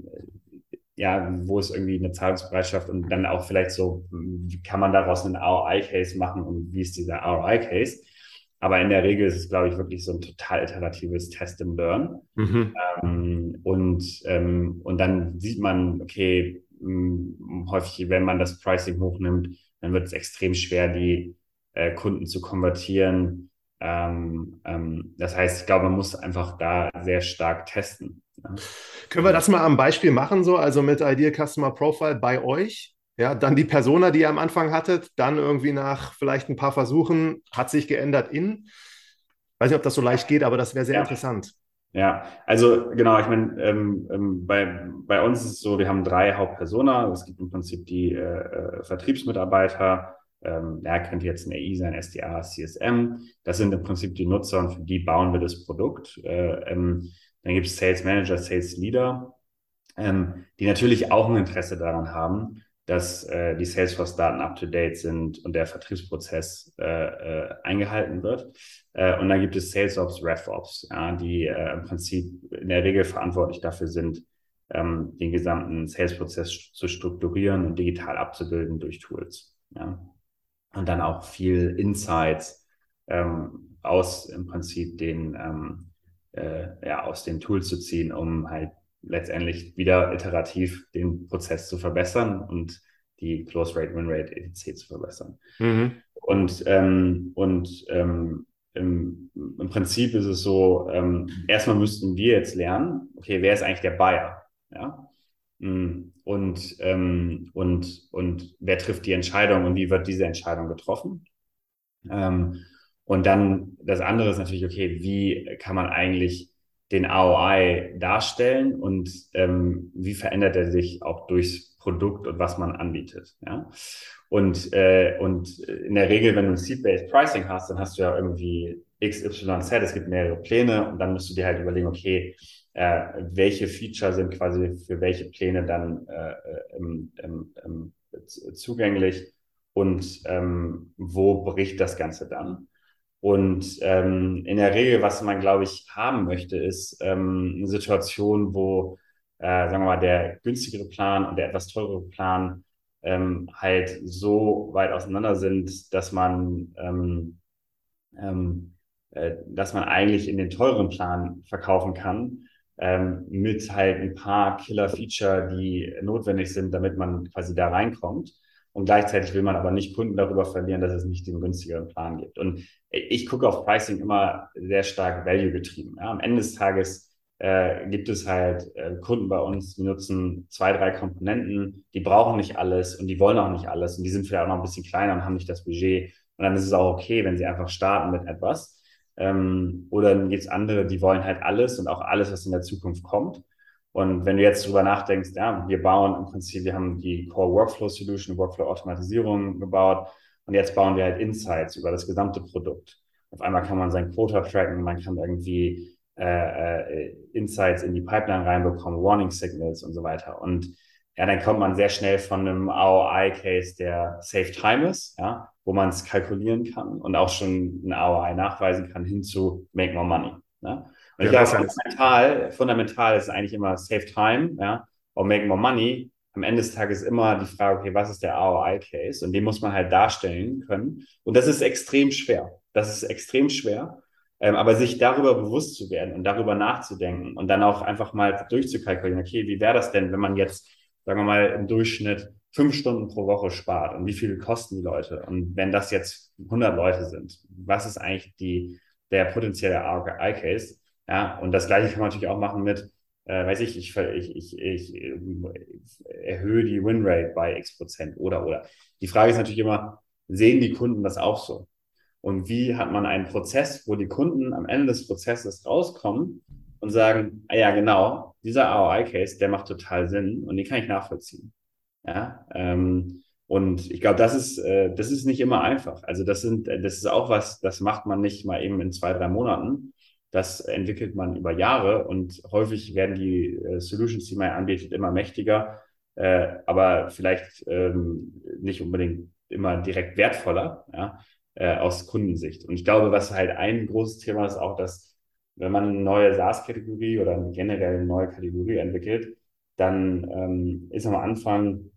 ja, wo ist irgendwie eine Zahlungsbereitschaft und dann auch vielleicht so, wie kann man daraus einen ROI-Case machen und wie ist dieser ROI-Case? Aber in der Regel ist es, glaube ich, wirklich so ein total iteratives Test and Learn. Mhm. Ähm, und, ähm, und dann sieht man, okay, mh, häufig, wenn man das Pricing hochnimmt, dann wird es extrem schwer, die äh, Kunden zu konvertieren. Ähm, ähm, das heißt, ich glaube, man muss einfach da sehr stark testen. Ja. Können wir das mal am Beispiel machen, so, also mit Ideal Customer Profile bei euch? Ja, dann die Persona, die ihr am Anfang hattet, dann irgendwie nach vielleicht ein paar Versuchen hat sich geändert in. Weiß nicht, ob das so leicht geht, aber das wäre sehr ja. interessant. Ja, also genau, ich meine, ähm, ähm, bei, bei uns ist es so, wir haben drei Hauptpersona. Es gibt im Prinzip die äh, äh Vertriebsmitarbeiter, ähm, ja, könnte jetzt ein AI sein, SDA, CSM. Das sind im Prinzip die Nutzer und für die bauen wir das Produkt. Äh, ähm, dann gibt es Sales Manager, Sales Leader, ähm, die natürlich auch ein Interesse daran haben, dass äh, die Salesforce-Daten up-to-date sind und der Vertriebsprozess äh, äh, eingehalten wird. Äh, und dann gibt es SalesOps, RevOps, ja, die äh, im Prinzip in der Regel verantwortlich dafür sind, ähm, den gesamten Sales-Prozess zu strukturieren und digital abzubilden durch Tools. Ja. Und dann auch viel Insights ähm, aus im Prinzip den ähm, äh, ja, aus den Tools zu ziehen, um halt letztendlich wieder iterativ den Prozess zu verbessern und die Close Rate, Win Rate, etc. zu verbessern. Mhm. Und, ähm, und ähm, im, im, Prinzip ist es so, ähm, erstmal müssten wir jetzt lernen, okay, wer ist eigentlich der Buyer? Ja? Mm, und, ähm, und, und wer trifft die Entscheidung und wie wird diese Entscheidung getroffen? Ähm, und dann das andere ist natürlich, okay, wie kann man eigentlich den ROI darstellen und ähm, wie verändert er sich auch durchs Produkt und was man anbietet. Ja? Und, äh, und in der Regel, wenn du ein Seed-Based Pricing hast, dann hast du ja irgendwie XYZ, es gibt mehrere Pläne und dann musst du dir halt überlegen, okay, äh, welche Feature sind quasi für welche Pläne dann äh, im, im, im zugänglich und ähm, wo bricht das Ganze dann? Und ähm, in der Regel, was man, glaube ich, haben möchte, ist ähm, eine Situation, wo, äh, sagen wir mal, der günstigere Plan und der etwas teurere Plan ähm, halt so weit auseinander sind, dass man, ähm, ähm, äh, dass man eigentlich in den teuren Plan verkaufen kann, ähm, mit halt ein paar Killer-Feature, die notwendig sind, damit man quasi da reinkommt. Und gleichzeitig will man aber nicht Kunden darüber verlieren, dass es nicht den günstigeren Plan gibt. Und ich gucke auf Pricing immer sehr stark value getrieben. Ja, am Ende des Tages äh, gibt es halt äh, Kunden bei uns, die nutzen zwei, drei Komponenten, die brauchen nicht alles und die wollen auch nicht alles und die sind vielleicht auch noch ein bisschen kleiner und haben nicht das Budget. Und dann ist es auch okay, wenn sie einfach starten mit etwas. Ähm, oder dann gibt es andere, die wollen halt alles und auch alles, was in der Zukunft kommt. Und wenn du jetzt drüber nachdenkst, ja, wir bauen im Prinzip, wir haben die Core Workflow Solution, Workflow Automatisierung gebaut und jetzt bauen wir halt Insights über das gesamte Produkt. Auf einmal kann man sein Quota tracken, man kann irgendwie äh, äh, Insights in die Pipeline reinbekommen, Warning Signals und so weiter. Und ja, dann kommt man sehr schnell von einem ROI-Case, der Save Time ist, ja, wo man es kalkulieren kann und auch schon ein ROI nachweisen kann, hin zu Make More Money. Ne? Und ja, ich glaube, fundamental, fundamental ist eigentlich immer Save Time, ja, or Make More Money. Am Ende des Tages immer die Frage, okay, was ist der ROI-Case? Und den muss man halt darstellen können. Und das ist extrem schwer. Das ist extrem schwer. Ähm, aber sich darüber bewusst zu werden und darüber nachzudenken und dann auch einfach mal durchzukalkulieren, okay, wie wäre das denn, wenn man jetzt, sagen wir mal, im Durchschnitt fünf Stunden pro Woche spart und wie viel kosten die Leute? Und wenn das jetzt 100 Leute sind, was ist eigentlich die, der potenzielle ROI-Case? Ja, und das Gleiche kann man natürlich auch machen mit, äh, weiß ich, ich, ich, ich, ich äh, erhöhe die Winrate bei x Prozent oder, oder. Die Frage ist natürlich immer, sehen die Kunden das auch so? Und wie hat man einen Prozess, wo die Kunden am Ende des Prozesses rauskommen und sagen, ah ja, genau, dieser ROI-Case, der macht total Sinn und den kann ich nachvollziehen. Ja, ähm, und ich glaube, das ist, äh, das ist nicht immer einfach. Also das sind, das ist auch was, das macht man nicht mal eben in zwei, drei Monaten, das entwickelt man über Jahre und häufig werden die äh, Solutions, die man anbietet, immer mächtiger, äh, aber vielleicht ähm, nicht unbedingt immer direkt wertvoller ja, äh, aus Kundensicht. Und ich glaube, was halt ein großes Thema ist, auch, dass wenn man eine neue SaaS-Kategorie oder generell eine neue Kategorie entwickelt, dann ähm, ist am Anfang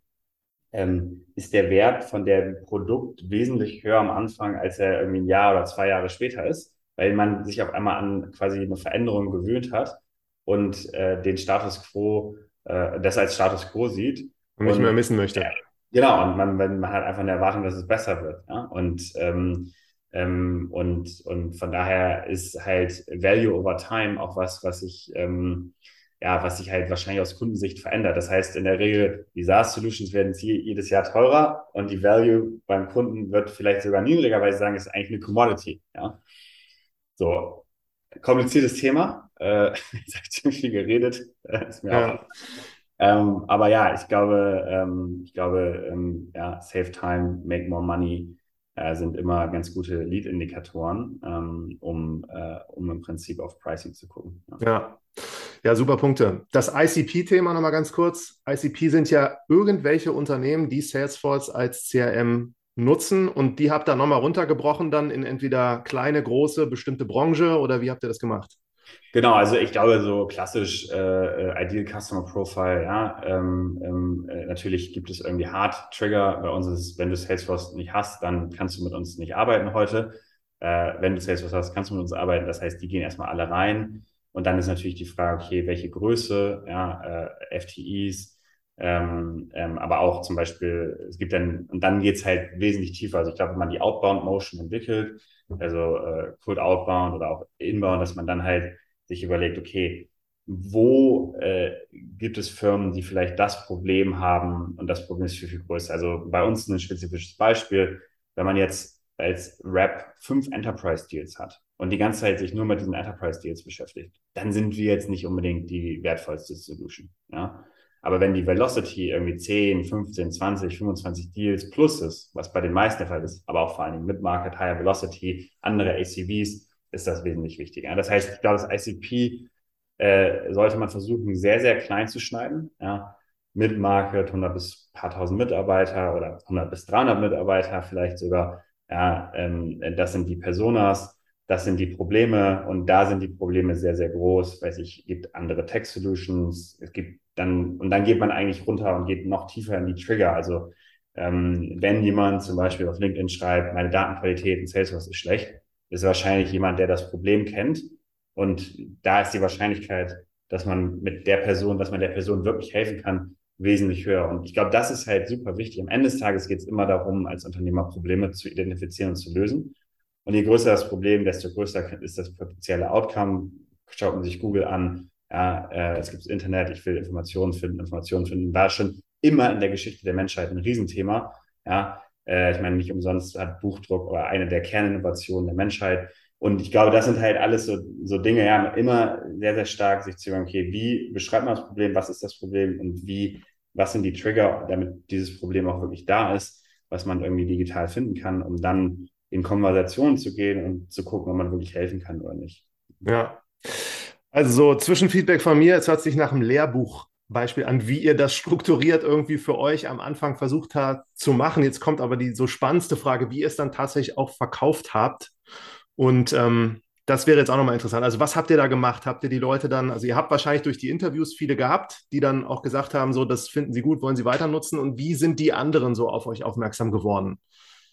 ähm, ist der Wert von dem Produkt wesentlich höher am Anfang, als er irgendwie ein Jahr oder zwei Jahre später ist, weil man sich auf einmal an quasi eine Veränderung gewöhnt hat und äh, den Status quo, äh, das als Status quo sieht. Und nicht mehr missen möchte. Ja, genau, und man, man hat einfach eine Erwartung, dass es besser wird. Ja? Und, ähm, ähm, und, und von daher ist halt Value over Time auch was, was ich ähm, ja, was sich halt wahrscheinlich aus Kundensicht verändert. Das heißt, in der Regel, die SaaS-Solutions werden jedes Jahr teurer und die Value beim Kunden wird vielleicht sogar niedriger, weil sie sagen, es ist eigentlich eine Commodity. Ja. So, kompliziertes Thema. Äh, ich habe ziemlich viel geredet. ist mir ja. auch. Ähm, aber ja, ich glaube, ähm, ich glaube, ähm, ja, Save Time, Make More Money äh, sind immer ganz gute Lead-Indikatoren, ähm, um, äh, um im Prinzip auf Pricing zu gucken. Ja. ja. Ja, super Punkte. Das ICP-Thema nochmal ganz kurz. ICP sind ja irgendwelche Unternehmen, die Salesforce als CRM nutzen und die habt ihr nochmal runtergebrochen dann in entweder kleine, große, bestimmte Branche oder wie habt ihr das gemacht? Genau, also ich glaube, so klassisch äh, äh Ideal Customer Profile, ja, ähm, ähm, äh, natürlich gibt es irgendwie Hard Trigger. Bei uns ist es, wenn du Salesforce nicht hast, dann kannst du mit uns nicht arbeiten heute. Äh, wenn du Salesforce hast, kannst du mit uns arbeiten. Das heißt, die gehen erstmal alle rein. Und dann ist natürlich die Frage, okay, welche Größe, ja, äh, FTEs, ähm, ähm, aber auch zum Beispiel, es gibt dann, und dann geht's halt wesentlich tiefer. Also ich glaube, wenn man die Outbound Motion entwickelt, also äh, Cold Outbound oder auch Inbound, dass man dann halt sich überlegt, okay, wo äh, gibt es Firmen, die vielleicht das Problem haben und das Problem ist viel, viel größer. Also bei uns ein spezifisches Beispiel, wenn man jetzt als Rap fünf Enterprise Deals hat und die ganze Zeit sich nur mit diesen Enterprise Deals beschäftigt, dann sind wir jetzt nicht unbedingt die wertvollste Solution. Ja? Aber wenn die Velocity irgendwie 10, 15, 20, 25 Deals plus ist, was bei den meisten der Fall ist, aber auch vor allen Dingen mit Market, Higher Velocity, andere ACVs, ist das wesentlich wichtiger. Das heißt, ich glaube, das ICP äh, sollte man versuchen, sehr, sehr klein zu schneiden. Ja? Mit Market 100 bis paar tausend Mitarbeiter oder 100 bis 300 Mitarbeiter vielleicht sogar. Ja, ähm, das sind die Personas das sind die Probleme und da sind die Probleme sehr, sehr groß. Weiß ich, gibt andere Tech Solutions, es gibt dann, und dann geht man eigentlich runter und geht noch tiefer in die Trigger. Also ähm, wenn jemand zum Beispiel auf LinkedIn schreibt, meine Datenqualität in Salesforce ist schlecht, ist wahrscheinlich jemand, der das Problem kennt. Und da ist die Wahrscheinlichkeit, dass man mit der Person, dass man der Person wirklich helfen kann, wesentlich höher. Und ich glaube, das ist halt super wichtig. Am Ende des Tages geht es immer darum, als Unternehmer Probleme zu identifizieren und zu lösen. Und je größer das Problem, desto größer ist das potenzielle Outcome. Schaut man sich Google an, ja, äh, es gibt das Internet, ich will Informationen finden, Informationen finden, war schon immer in der Geschichte der Menschheit ein Riesenthema. Ja, äh, ich meine, nicht umsonst hat Buchdruck oder eine der Kerninnovationen der Menschheit. Und ich glaube, das sind halt alles so, so Dinge, ja, immer sehr, sehr stark sich zu sagen, okay, wie beschreibt man das Problem, was ist das Problem und wie, was sind die Trigger, damit dieses Problem auch wirklich da ist, was man irgendwie digital finden kann, um dann in Konversation zu gehen und zu gucken, ob man wirklich helfen kann oder nicht. Ja. Also so Zwischenfeedback von mir, es hört sich nach einem Lehrbuch Beispiel an, wie ihr das strukturiert irgendwie für euch am Anfang versucht habt zu machen. Jetzt kommt aber die so spannendste Frage, wie ihr es dann tatsächlich auch verkauft habt. Und ähm, das wäre jetzt auch nochmal interessant. Also was habt ihr da gemacht? Habt ihr die Leute dann, also ihr habt wahrscheinlich durch die Interviews viele gehabt, die dann auch gesagt haben, so das finden sie gut, wollen sie weiter nutzen. Und wie sind die anderen so auf euch aufmerksam geworden?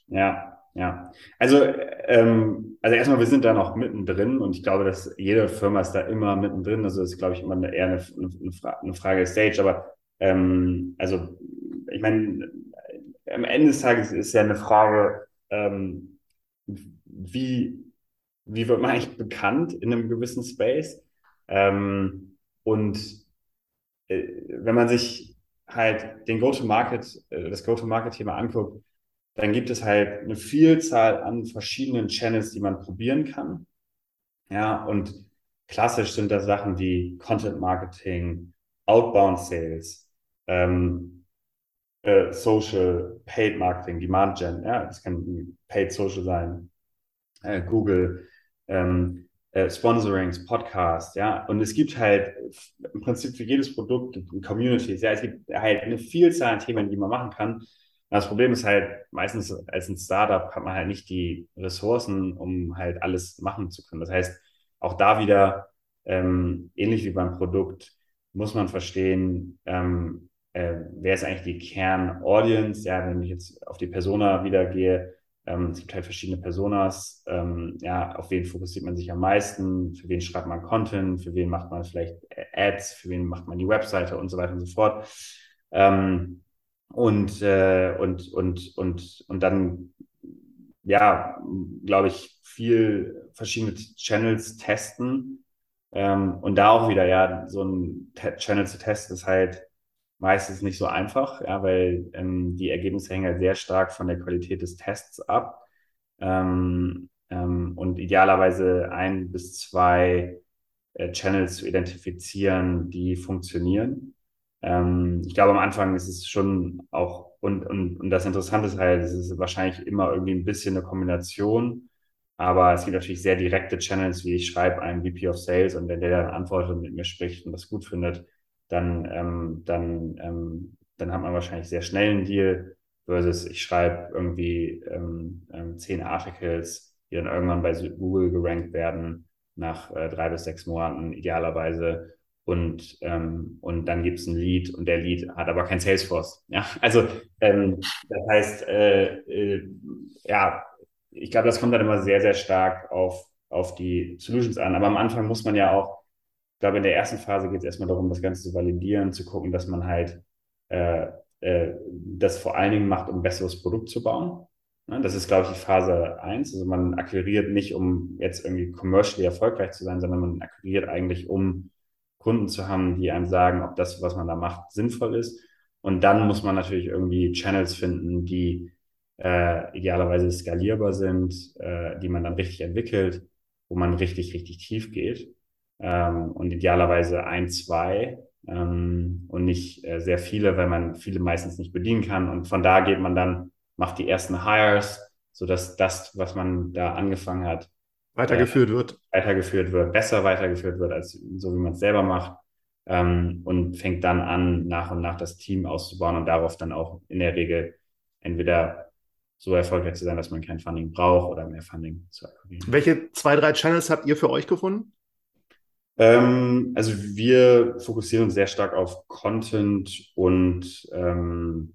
Ja, ja, also, ähm, also erstmal, wir sind da noch mittendrin und ich glaube, dass jede Firma ist da immer mittendrin. Also das ist, glaube ich, immer eine, eher eine, eine, eine Frage der Stage. Aber ähm, also, ich meine, am Ende des Tages ist ja eine Frage, ähm, wie, wie wird man eigentlich bekannt in einem gewissen Space? Ähm, und äh, wenn man sich halt den Go-to-Market, äh, das Go-to-Market-Thema anguckt, dann gibt es halt eine Vielzahl an verschiedenen Channels, die man probieren kann. Ja, und klassisch sind das Sachen wie Content Marketing, Outbound Sales, ähm, äh, Social, Paid Marketing, Demand Gen, ja, das kann Paid Social sein, äh, Google, ähm, äh, Sponsorings, Podcast, ja, und es gibt halt im Prinzip für jedes Produkt Communities, ja, es gibt halt eine Vielzahl an Themen, die man machen kann. Das Problem ist halt, meistens als ein Startup hat man halt nicht die Ressourcen, um halt alles machen zu können. Das heißt, auch da wieder, ähm, ähnlich wie beim Produkt, muss man verstehen, ähm, äh, wer ist eigentlich die Kern-Audience? Ja, wenn ich jetzt auf die Persona wieder gehe, ähm, es gibt halt verschiedene Personas. Ähm, ja, auf wen fokussiert man sich am meisten? Für wen schreibt man Content? Für wen macht man vielleicht Ads? Für wen macht man die Webseite und so weiter und so fort? Ähm, und, äh, und, und, und, und dann, ja, glaube ich, viel verschiedene Channels testen. Ähm, und da auch wieder, ja, so ein Channel zu testen ist halt meistens nicht so einfach, ja, weil ähm, die Ergebnisse hängen halt sehr stark von der Qualität des Tests ab. Ähm, ähm, und idealerweise ein bis zwei äh, Channels zu identifizieren, die funktionieren. Ähm, ich glaube, am Anfang ist es schon auch, und, und, und das Interessante ist halt, es ist wahrscheinlich immer irgendwie ein bisschen eine Kombination. Aber es gibt natürlich sehr direkte Channels, wie ich schreibe einen VP of Sales und wenn der dann antwortet und mit mir spricht und das gut findet, dann, ähm, dann, ähm, dann hat man wahrscheinlich sehr schnell einen Deal versus ich schreibe irgendwie ähm, ähm, zehn Articles, die dann irgendwann bei Google gerankt werden nach äh, drei bis sechs Monaten idealerweise und, ähm, und dann gibt es ein Lead und der Lead hat aber kein Salesforce. Ja, also ähm, das heißt, äh, äh, ja, ich glaube, das kommt dann immer sehr, sehr stark auf, auf die Solutions an. Aber am Anfang muss man ja auch ich glaube, in der ersten Phase geht es erstmal darum, das Ganze zu validieren, zu gucken, dass man halt äh, äh, das vor allen Dingen macht, um besseres Produkt zu bauen. Ja, das ist, glaube ich, die Phase 1. Also man akquiriert nicht, um jetzt irgendwie commercially erfolgreich zu sein, sondern man akquiriert eigentlich, um Kunden zu haben, die einem sagen, ob das, was man da macht, sinnvoll ist. Und dann muss man natürlich irgendwie Channels finden, die äh, idealerweise skalierbar sind, äh, die man dann richtig entwickelt, wo man richtig, richtig tief geht ähm, und idealerweise ein, zwei ähm, und nicht äh, sehr viele, weil man viele meistens nicht bedienen kann. Und von da geht man dann, macht die ersten Hires, sodass das, was man da angefangen hat, weitergeführt äh, wird. Weitergeführt wird, besser weitergeführt wird, als so wie man es selber macht. Ähm, und fängt dann an, nach und nach das Team auszubauen und darauf dann auch in der Regel entweder so erfolgreich zu sein, dass man kein Funding braucht oder mehr Funding zu akquirieren. Welche zwei, drei Channels habt ihr für euch gefunden? Ähm, also wir fokussieren uns sehr stark auf Content und, ähm,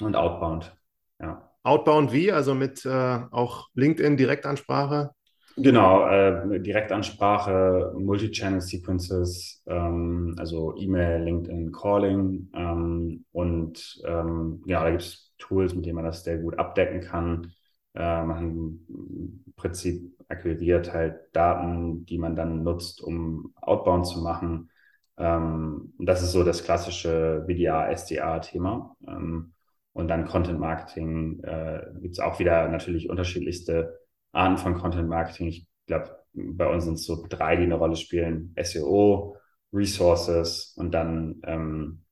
und Outbound. Ja. Outbound wie? Also mit äh, auch LinkedIn Direktansprache? Genau, äh, Direktansprache, Multi-Channel Sequences, ähm, also E-Mail, LinkedIn, Calling ähm, und ähm, ja, da gibt es Tools, mit denen man das sehr gut abdecken kann. Äh, man im Prinzip akquiriert halt Daten, die man dann nutzt, um Outbound zu machen. Ähm, das ist so das klassische BDA-SDA-Thema. Ähm, und dann Content Marketing äh, gibt es auch wieder natürlich unterschiedlichste Arten von Content Marketing. Ich glaube, bei uns sind es so drei, die eine Rolle spielen: SEO, Resources und dann, ähm,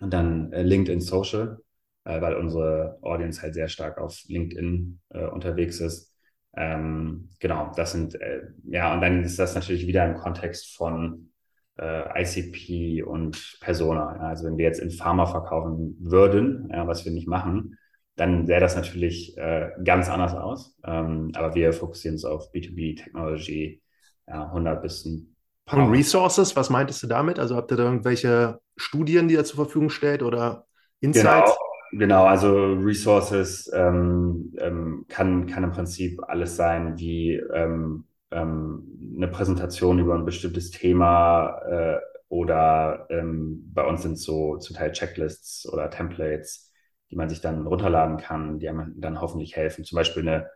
und dann äh, LinkedIn Social, äh, weil unsere Audience halt sehr stark auf LinkedIn äh, unterwegs ist. Ähm, genau, das sind, äh, ja, und dann ist das natürlich wieder im Kontext von äh, ICP und Persona. Also wenn wir jetzt in Pharma verkaufen würden, ja, was wir nicht machen, dann sähe das natürlich äh, ganz anders aus. Ähm, aber wir fokussieren uns auf B2B Technology, ja, 100 bis ein paar. Und Resources, was meintest du damit? Also habt ihr da irgendwelche Studien, die ihr zur Verfügung stellt oder Insights? Genau. Genau, also Resources ähm, ähm, kann, kann im Prinzip alles sein, wie ähm, ähm, eine Präsentation über ein bestimmtes Thema äh, oder ähm, bei uns sind so zum Teil Checklists oder Templates, die man sich dann runterladen kann, die einem dann hoffentlich helfen. Zum Beispiel eine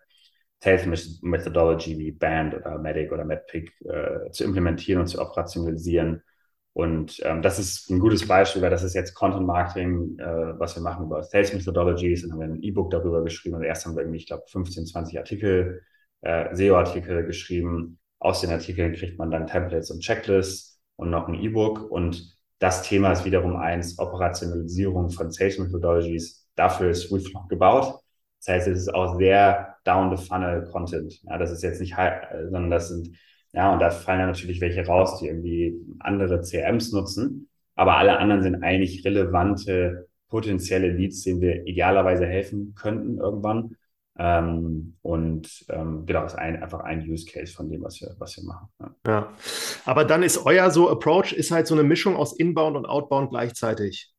Sales Methodology wie Band oder Medic oder MedPick äh, zu implementieren und zu operationalisieren und ähm, das ist ein gutes Beispiel, weil das ist jetzt Content Marketing, äh, was wir machen über Sales Methodologies. Und haben wir ein E-Book darüber geschrieben. Und erst haben wir irgendwie, ich glaube, 15, 20 Artikel, äh, SEO-Artikel geschrieben. Aus den Artikeln kriegt man dann Templates und Checklists und noch ein E-Book. Und das Thema ist wiederum eins, Operationalisierung von Sales Methodologies. Dafür ist Reflow gebaut. Das heißt, es ist auch sehr down-the-funnel-Content. Ja, das ist jetzt nicht, sondern das sind ja, und da fallen dann natürlich welche raus, die irgendwie andere CRMs nutzen. Aber alle anderen sind eigentlich relevante potenzielle Leads, denen wir idealerweise helfen könnten irgendwann. Ähm, und ähm, genau, ist ein, einfach ein Use Case von dem, was wir, was wir machen. Ja. ja. Aber dann ist euer so Approach ist halt so eine Mischung aus Inbound und Outbound gleichzeitig.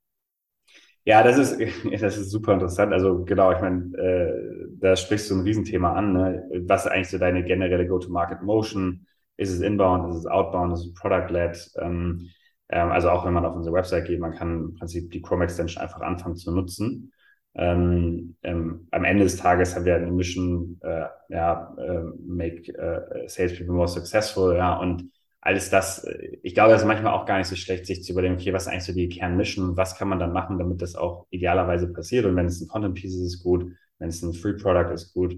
Ja, das ist, das ist super interessant. Also genau, ich meine, äh, da sprichst du ein Riesenthema an. Ne? Was ist eigentlich so deine generelle Go-to-Market-Motion? Ist es inbound, ist es outbound, ist es product-led? Ähm, ähm, also auch wenn man auf unsere Website geht, man kann im Prinzip die Chrome Extension einfach anfangen zu nutzen. Ähm, ähm, am Ende des Tages haben wir eine Mission, äh, ja, äh, make äh, salespeople more successful, ja, und alles das, äh, ich glaube, es ist manchmal auch gar nicht so schlecht, sich zu überlegen, okay, was ist eigentlich so die Kernmission, was kann man dann machen, damit das auch idealerweise passiert. Und wenn es ein Content Piece ist, ist gut, wenn es ein Free Product ist, gut,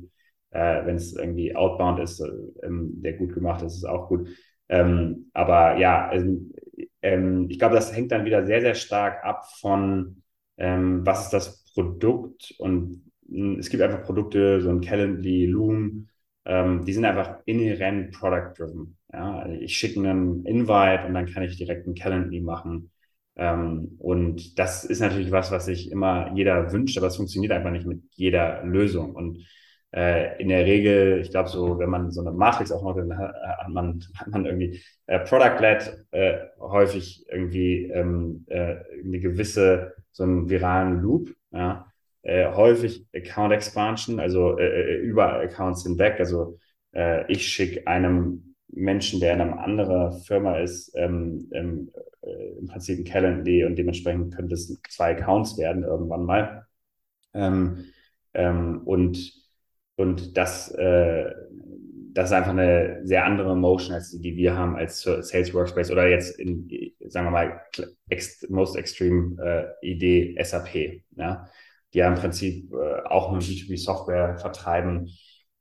äh, wenn es irgendwie outbound ist, äh, ähm, der gut gemacht ist, ist auch gut. Ähm, aber ja, ähm, ähm ich glaube, das hängt dann wieder sehr, sehr stark ab von, ähm, was ist das Produkt und hm, es gibt einfach Produkte, so ein Calendly, Loom, ähm, die sind einfach inhärent product-driven. Ja? Also ich schicke einen Invite und dann kann ich direkt einen Calendly machen. Ähm, und das ist natürlich was, was sich immer jeder wünscht, aber es funktioniert einfach nicht mit jeder Lösung. Und äh, in der Regel, ich glaube, so, wenn man so eine Matrix auch aufmacht, dann hat man, hat man irgendwie äh, Product-led äh, häufig irgendwie ähm, äh, eine gewisse, so einen viralen Loop. Ja? Äh, häufig Account Expansion, also äh, äh, über Accounts hinweg. Also äh, ich schicke einem Menschen, der in einer anderen Firma ist, ähm, ähm, äh, im Prinzip ein Calendly und dementsprechend könnte es zwei Accounts werden irgendwann mal. Ähm, ähm und, und das, äh, das ist einfach eine sehr andere Motion als die, die wir haben als Sales Workspace oder jetzt in, sagen wir mal, most extreme Idee SAP. Ja? Die ja im Prinzip äh, auch nur B2B-Software vertreiben,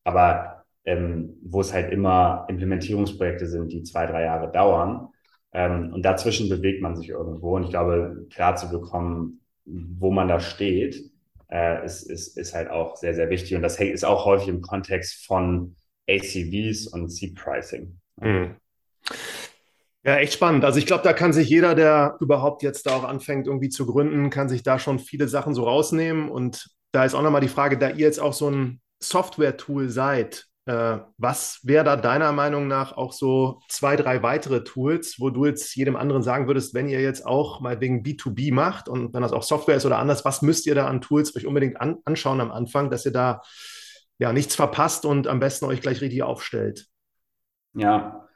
aber ähm, wo es halt immer Implementierungsprojekte sind, die zwei, drei Jahre dauern. Ähm, und dazwischen bewegt man sich irgendwo. Und ich glaube, klar zu bekommen, wo man da steht, äh, ist, ist, ist halt auch sehr, sehr wichtig. Und das ist auch häufig im Kontext von ACVs und Seed-Pricing. Mhm. Ja, echt spannend. Also ich glaube, da kann sich jeder, der überhaupt jetzt da auch anfängt, irgendwie zu gründen, kann sich da schon viele Sachen so rausnehmen. Und da ist auch nochmal die Frage, da ihr jetzt auch so ein Software-Tool seid, äh, was wäre da deiner Meinung nach auch so zwei, drei weitere Tools, wo du jetzt jedem anderen sagen würdest, wenn ihr jetzt auch mal wegen B2B macht und wenn das auch Software ist oder anders, was müsst ihr da an Tools euch unbedingt an anschauen am Anfang, dass ihr da ja nichts verpasst und am besten euch gleich richtig aufstellt? Ja,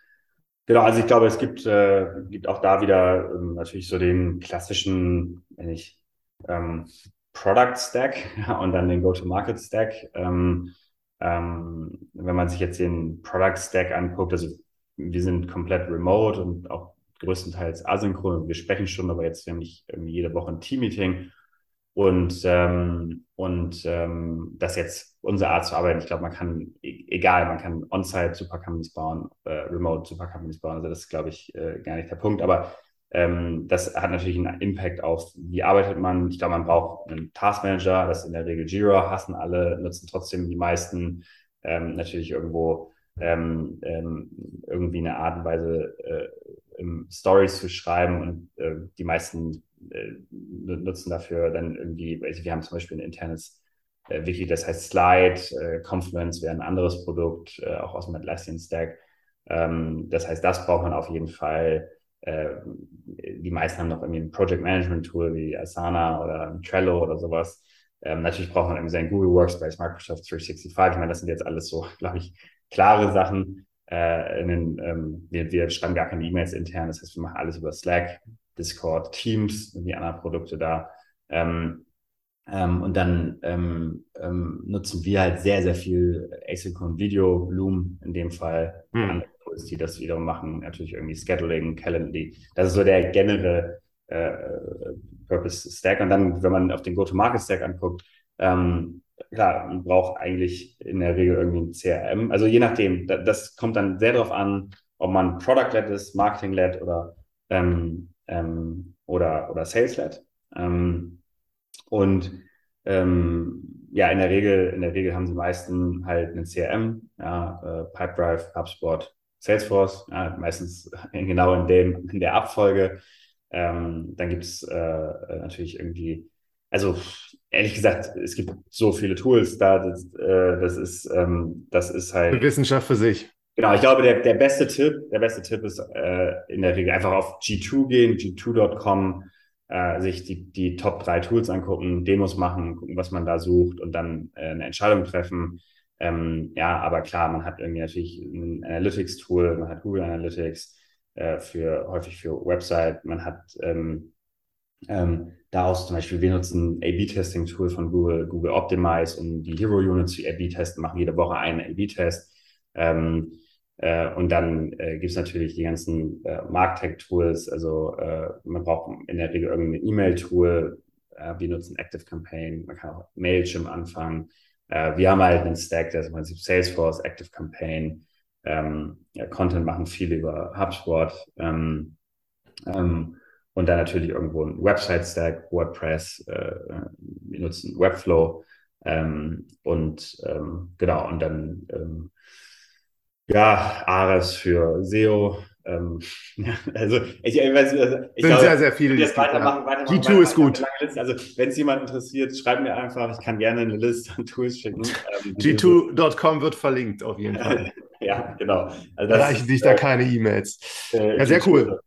Genau, also ich glaube, es gibt, äh, gibt auch da wieder ähm, natürlich so den klassischen, wenn ich ähm, Product Stack und dann den Go-to-Market Stack. Ähm, ähm, wenn man sich jetzt den Product Stack anguckt, also wir sind komplett remote und auch größtenteils asynchron. Wir sprechen schon, aber jetzt wir haben nicht jede Woche ein Team-Meeting. Und, ähm, und ähm, das jetzt unsere Art zu arbeiten. Ich glaube, man kann, e-, egal, man kann On-Site Super Companies bauen, äh, Remote Super Companies bauen. Also das ist, glaube ich, äh, gar nicht der Punkt. Aber ähm, das hat natürlich einen Impact auf, wie arbeitet man. Ich glaube, man braucht einen Taskmanager, das ist in der Regel Jira, hassen alle, nutzen trotzdem die meisten. Ähm, natürlich irgendwo ähm, ähm, irgendwie eine Art und Weise, äh, Stories zu schreiben und äh, die meisten äh, nutzen dafür dann irgendwie, also wir haben zum Beispiel ein internes äh, Wiki, das heißt Slide, äh, Confluence wäre ein anderes Produkt, äh, auch aus dem Atlassian Stack. Ähm, das heißt, das braucht man auf jeden Fall. Äh, die meisten haben noch irgendwie ein Project Management Tool wie Asana oder Trello oder sowas. Ähm, natürlich braucht man irgendwie sein Google Workspace, Microsoft 365. Ich meine, das sind jetzt alles so, glaube ich, klare Sachen. Äh, den, ähm, wir, wir schreiben gar keine E-Mails intern, das heißt, wir machen alles über Slack. Discord, Teams und die anderen Produkte da. Ähm, ähm, und dann ähm, ähm, nutzen wir halt sehr, sehr viel Asynchron Video, Loom in dem Fall, hm. andere Tools, die das wiederum machen, natürlich irgendwie Scheduling, Calendly. Das ist so der generelle äh, Purpose Stack. Und dann, wenn man auf den Go-to-Market Stack anguckt, ähm, klar, man braucht eigentlich in der Regel irgendwie ein CRM. Also je nachdem, das kommt dann sehr darauf an, ob man Product-led ist, Marketing-led oder ähm, ähm, oder, oder Sales-led. Ähm, und ähm, ja, in der Regel, in der Regel haben die meisten halt einen CRM, ja, äh, Pipedrive, HubSpot, Salesforce, ja, meistens genau in dem, in der Abfolge. Ähm, dann gibt es äh, natürlich irgendwie, also ehrlich gesagt, es gibt so viele Tools da, das, äh, das ist, ähm, das ist halt. Wissenschaft für sich. Genau, ich glaube, der, der beste Tipp, der beste Tipp ist äh, in der Regel einfach auf G2 gehen, g2.com. äh, sich die, die Top drei Tools angucken, Demos machen, gucken, was man da sucht und dann äh, eine Entscheidung treffen. Ähm, ja, aber klar, man hat irgendwie natürlich ein Analytics-Tool, man hat Google Analytics äh, für häufig für Website, man hat ähm, ähm, daraus zum Beispiel, wir nutzen A-B-Testing-Tool von Google, Google Optimize, um die Hero-Units zu A-B-testen, machen jede Woche einen A-B-Test. Ähm, äh, und dann äh, gibt es natürlich die ganzen äh, Marktech-Tools. Also äh, man braucht in der Regel irgendein E-Mail-Tool. Äh, wir nutzen Active Campaign. Man kann auch Mailchimp anfangen. Äh, wir haben halt einen Stack, der ist im Prinzip Salesforce, Active Campaign. Ähm, ja, Content machen viel über HubSpot. Ähm, ähm, und dann natürlich irgendwo ein Website-Stack, WordPress. Wir nutzen Webflow. Ähm, und ähm, genau, und dann ähm, ja, Ares für SEO. Ähm, ja, also ich, ich, weiß, also, ich sind glaube, sehr, sehr viele. Jetzt weitermachen, weitermachen, G2 weitermachen, ist gut. Also wenn es jemand interessiert, schreibt mir einfach. Ich kann gerne eine Liste an Tools schicken. Ähm, G2.com wird verlinkt auf jeden Fall. ja, genau. Also Reichen sich da keine E-Mails. Äh, ja, sehr cool.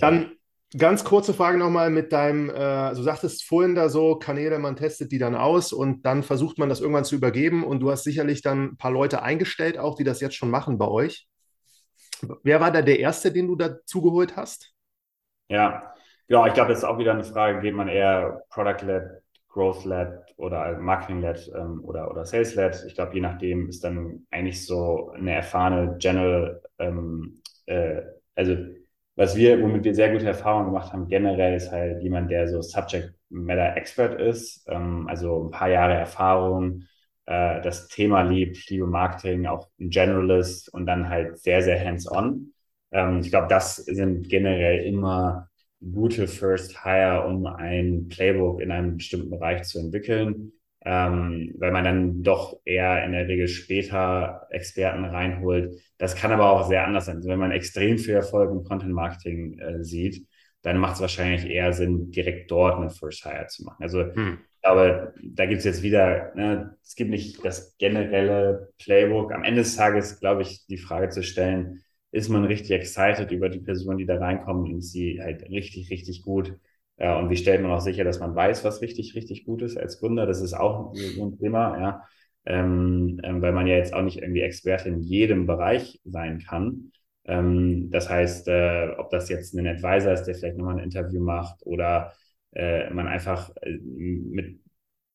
Dann Ganz kurze Frage nochmal mit deinem, äh, du sagtest vorhin da so, Kanäle, man testet die dann aus und dann versucht man das irgendwann zu übergeben und du hast sicherlich dann ein paar Leute eingestellt, auch die das jetzt schon machen bei euch. Wer war da der Erste, den du dazugeholt hast? Ja, genau, ich glaube, das ist auch wieder eine Frage, geht man eher Product-led, Growth-led oder Marketing-led ähm, oder, oder Sales-led. Ich glaube, je nachdem ist dann eigentlich so eine erfahrene General, ähm, äh, also was wir, womit wir sehr gute Erfahrungen gemacht haben, generell ist halt jemand, der so Subject Matter Expert ist, ähm, also ein paar Jahre Erfahrung, äh, das Thema liebt, liebe Marketing, auch ein Generalist und dann halt sehr, sehr hands-on. Ähm, ich glaube, das sind generell immer gute First Hire, um ein Playbook in einem bestimmten Bereich zu entwickeln, ähm, weil man dann doch eher in der Regel später Experten reinholt, das kann aber auch sehr anders sein. Also wenn man extrem viel Erfolg im Content Marketing äh, sieht, dann macht es wahrscheinlich eher Sinn, direkt dort einen First Hire zu machen. Also hm. ich glaube, da gibt es jetzt wieder, ne, es gibt nicht das generelle Playbook. Am Ende des Tages, glaube ich, die Frage zu stellen, ist man richtig excited über die Person, die da reinkommt und ist sie halt richtig, richtig gut. Ja, und wie stellt man auch sicher, dass man weiß, was richtig, richtig gut ist als Gründer? Das ist auch so ein Thema, ja ähm, ähm, weil man ja jetzt auch nicht irgendwie Experte in jedem Bereich sein kann. Ähm, das heißt, äh, ob das jetzt ein Advisor ist, der vielleicht nochmal ein Interview macht oder äh, man einfach äh, mit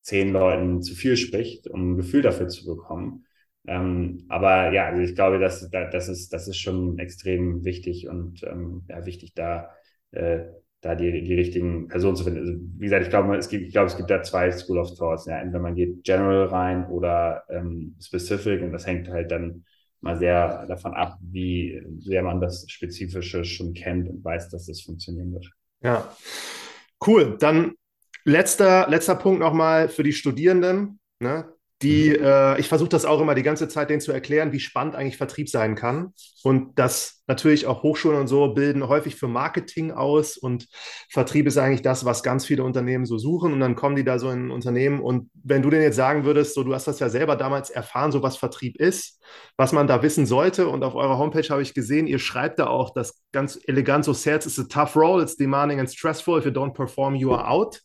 zehn Leuten zu viel spricht, um ein Gefühl dafür zu bekommen. Ähm, aber ja, also ich glaube, das, das, ist, das ist schon extrem wichtig und ähm, ja, wichtig da äh, da die, die richtigen Personen zu finden. Also, wie gesagt, ich glaube, es gibt, ich glaube, es gibt da zwei School of Thoughts. Ja. Entweder man geht general rein oder ähm, specific und das hängt halt dann mal sehr davon ab, wie sehr man das Spezifische schon kennt und weiß, dass das funktionieren wird. Ja, cool. Dann letzter, letzter Punkt nochmal für die Studierenden. Ne? Die, mhm. äh, ich versuche das auch immer die ganze Zeit, denen zu erklären, wie spannend eigentlich Vertrieb sein kann. Und dass natürlich auch Hochschulen und so bilden häufig für Marketing aus und Vertrieb ist eigentlich das, was ganz viele Unternehmen so suchen. Und dann kommen die da so in ein Unternehmen. Und wenn du denen jetzt sagen würdest, so du hast das ja selber damals erfahren, so was Vertrieb ist, was man da wissen sollte. Und auf eurer Homepage habe ich gesehen, ihr schreibt da auch das ganz elegant so: Sales is a tough role, it's demanding and stressful. If you don't perform, you are out.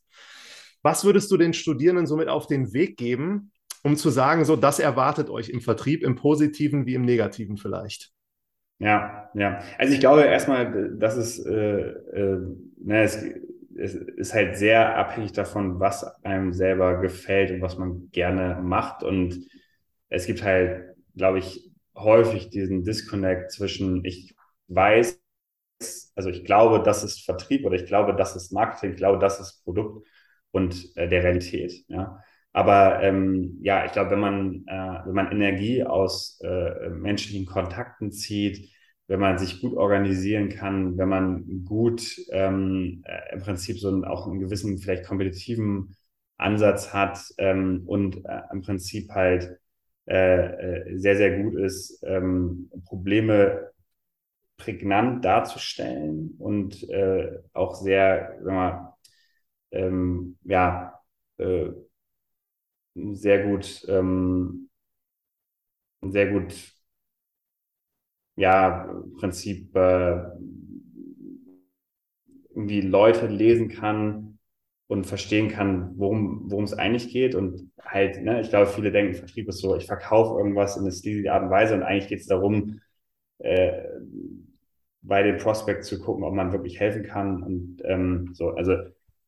Was würdest du den Studierenden somit auf den Weg geben, um zu sagen, so, das erwartet euch im Vertrieb, im Positiven wie im Negativen vielleicht? Ja, ja. Also ich glaube erstmal, dass es, äh, äh, ne, es, es ist halt sehr abhängig davon, was einem selber gefällt und was man gerne macht. Und es gibt halt, glaube ich, häufig diesen Disconnect zwischen, ich weiß, also ich glaube, das ist Vertrieb oder ich glaube, das ist Marketing, ich glaube, das ist Produkt und äh, der Realität. Ja. Aber ähm, ja, ich glaube, wenn man, äh, wenn man Energie aus äh, menschlichen Kontakten zieht, wenn man sich gut organisieren kann, wenn man gut ähm, äh, im Prinzip so einen, auch einen gewissen, vielleicht kompetitiven Ansatz hat ähm, und äh, im Prinzip halt äh, äh, sehr, sehr gut ist, ähm, Probleme prägnant darzustellen und äh, auch sehr, sagen wir mal, ähm, ja, äh, sehr gut, ähm, sehr gut, ja, im Prinzip äh, irgendwie Leute lesen kann und verstehen kann, worum, es eigentlich geht. Und halt, ne, ich glaube, viele denken, Vertrieb ist so, ich verkaufe irgendwas in eine sleazy Art und Weise und eigentlich geht es darum, äh, bei den Prospects zu gucken, ob man wirklich helfen kann. Und ähm, so, also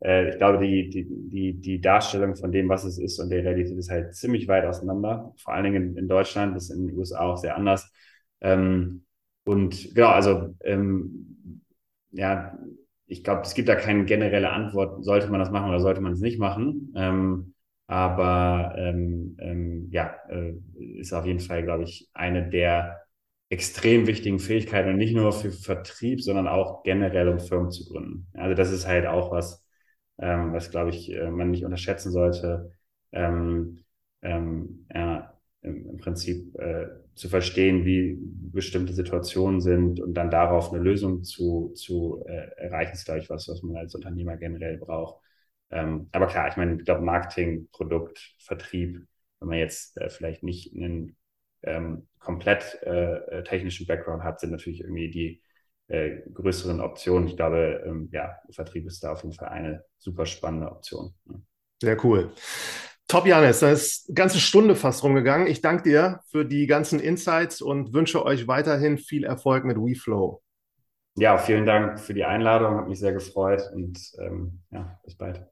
äh, ich glaube, die, die, die, die Darstellung von dem, was es ist und der Realität ist halt ziemlich weit auseinander. Vor allen Dingen in, Deutschland, das ist in den USA auch sehr anders. Ähm, und genau, also ähm, ja, ich glaube, es gibt da keine generelle Antwort, sollte man das machen oder sollte man es nicht machen. Ähm, aber ähm, ähm, ja, äh, ist auf jeden Fall, glaube ich, eine der extrem wichtigen Fähigkeiten und nicht nur für Vertrieb, sondern auch generell, um Firmen zu gründen. Also das ist halt auch was, ähm, was, glaube ich, äh, man nicht unterschätzen sollte. Ähm, ähm, ja, im, im Prinzip äh, zu verstehen, wie bestimmte Situationen sind und dann darauf eine Lösung zu, zu äh, erreichen, ist, glaube ich, was, was man als Unternehmer generell braucht. Ähm, aber klar, ich meine, ich glaube, Marketing, Produkt, Vertrieb, wenn man jetzt äh, vielleicht nicht einen ähm, komplett äh, technischen Background hat, sind natürlich irgendwie die äh, größeren Optionen. Ich glaube, ähm, ja, Vertrieb ist da auf jeden Fall eine super spannende Option. Ne? Sehr cool. Top, Janis, da ist eine ganze Stunde fast rumgegangen. Ich danke dir für die ganzen Insights und wünsche euch weiterhin viel Erfolg mit WeFlow. Ja, vielen Dank für die Einladung, hat mich sehr gefreut und ähm, ja, bis bald.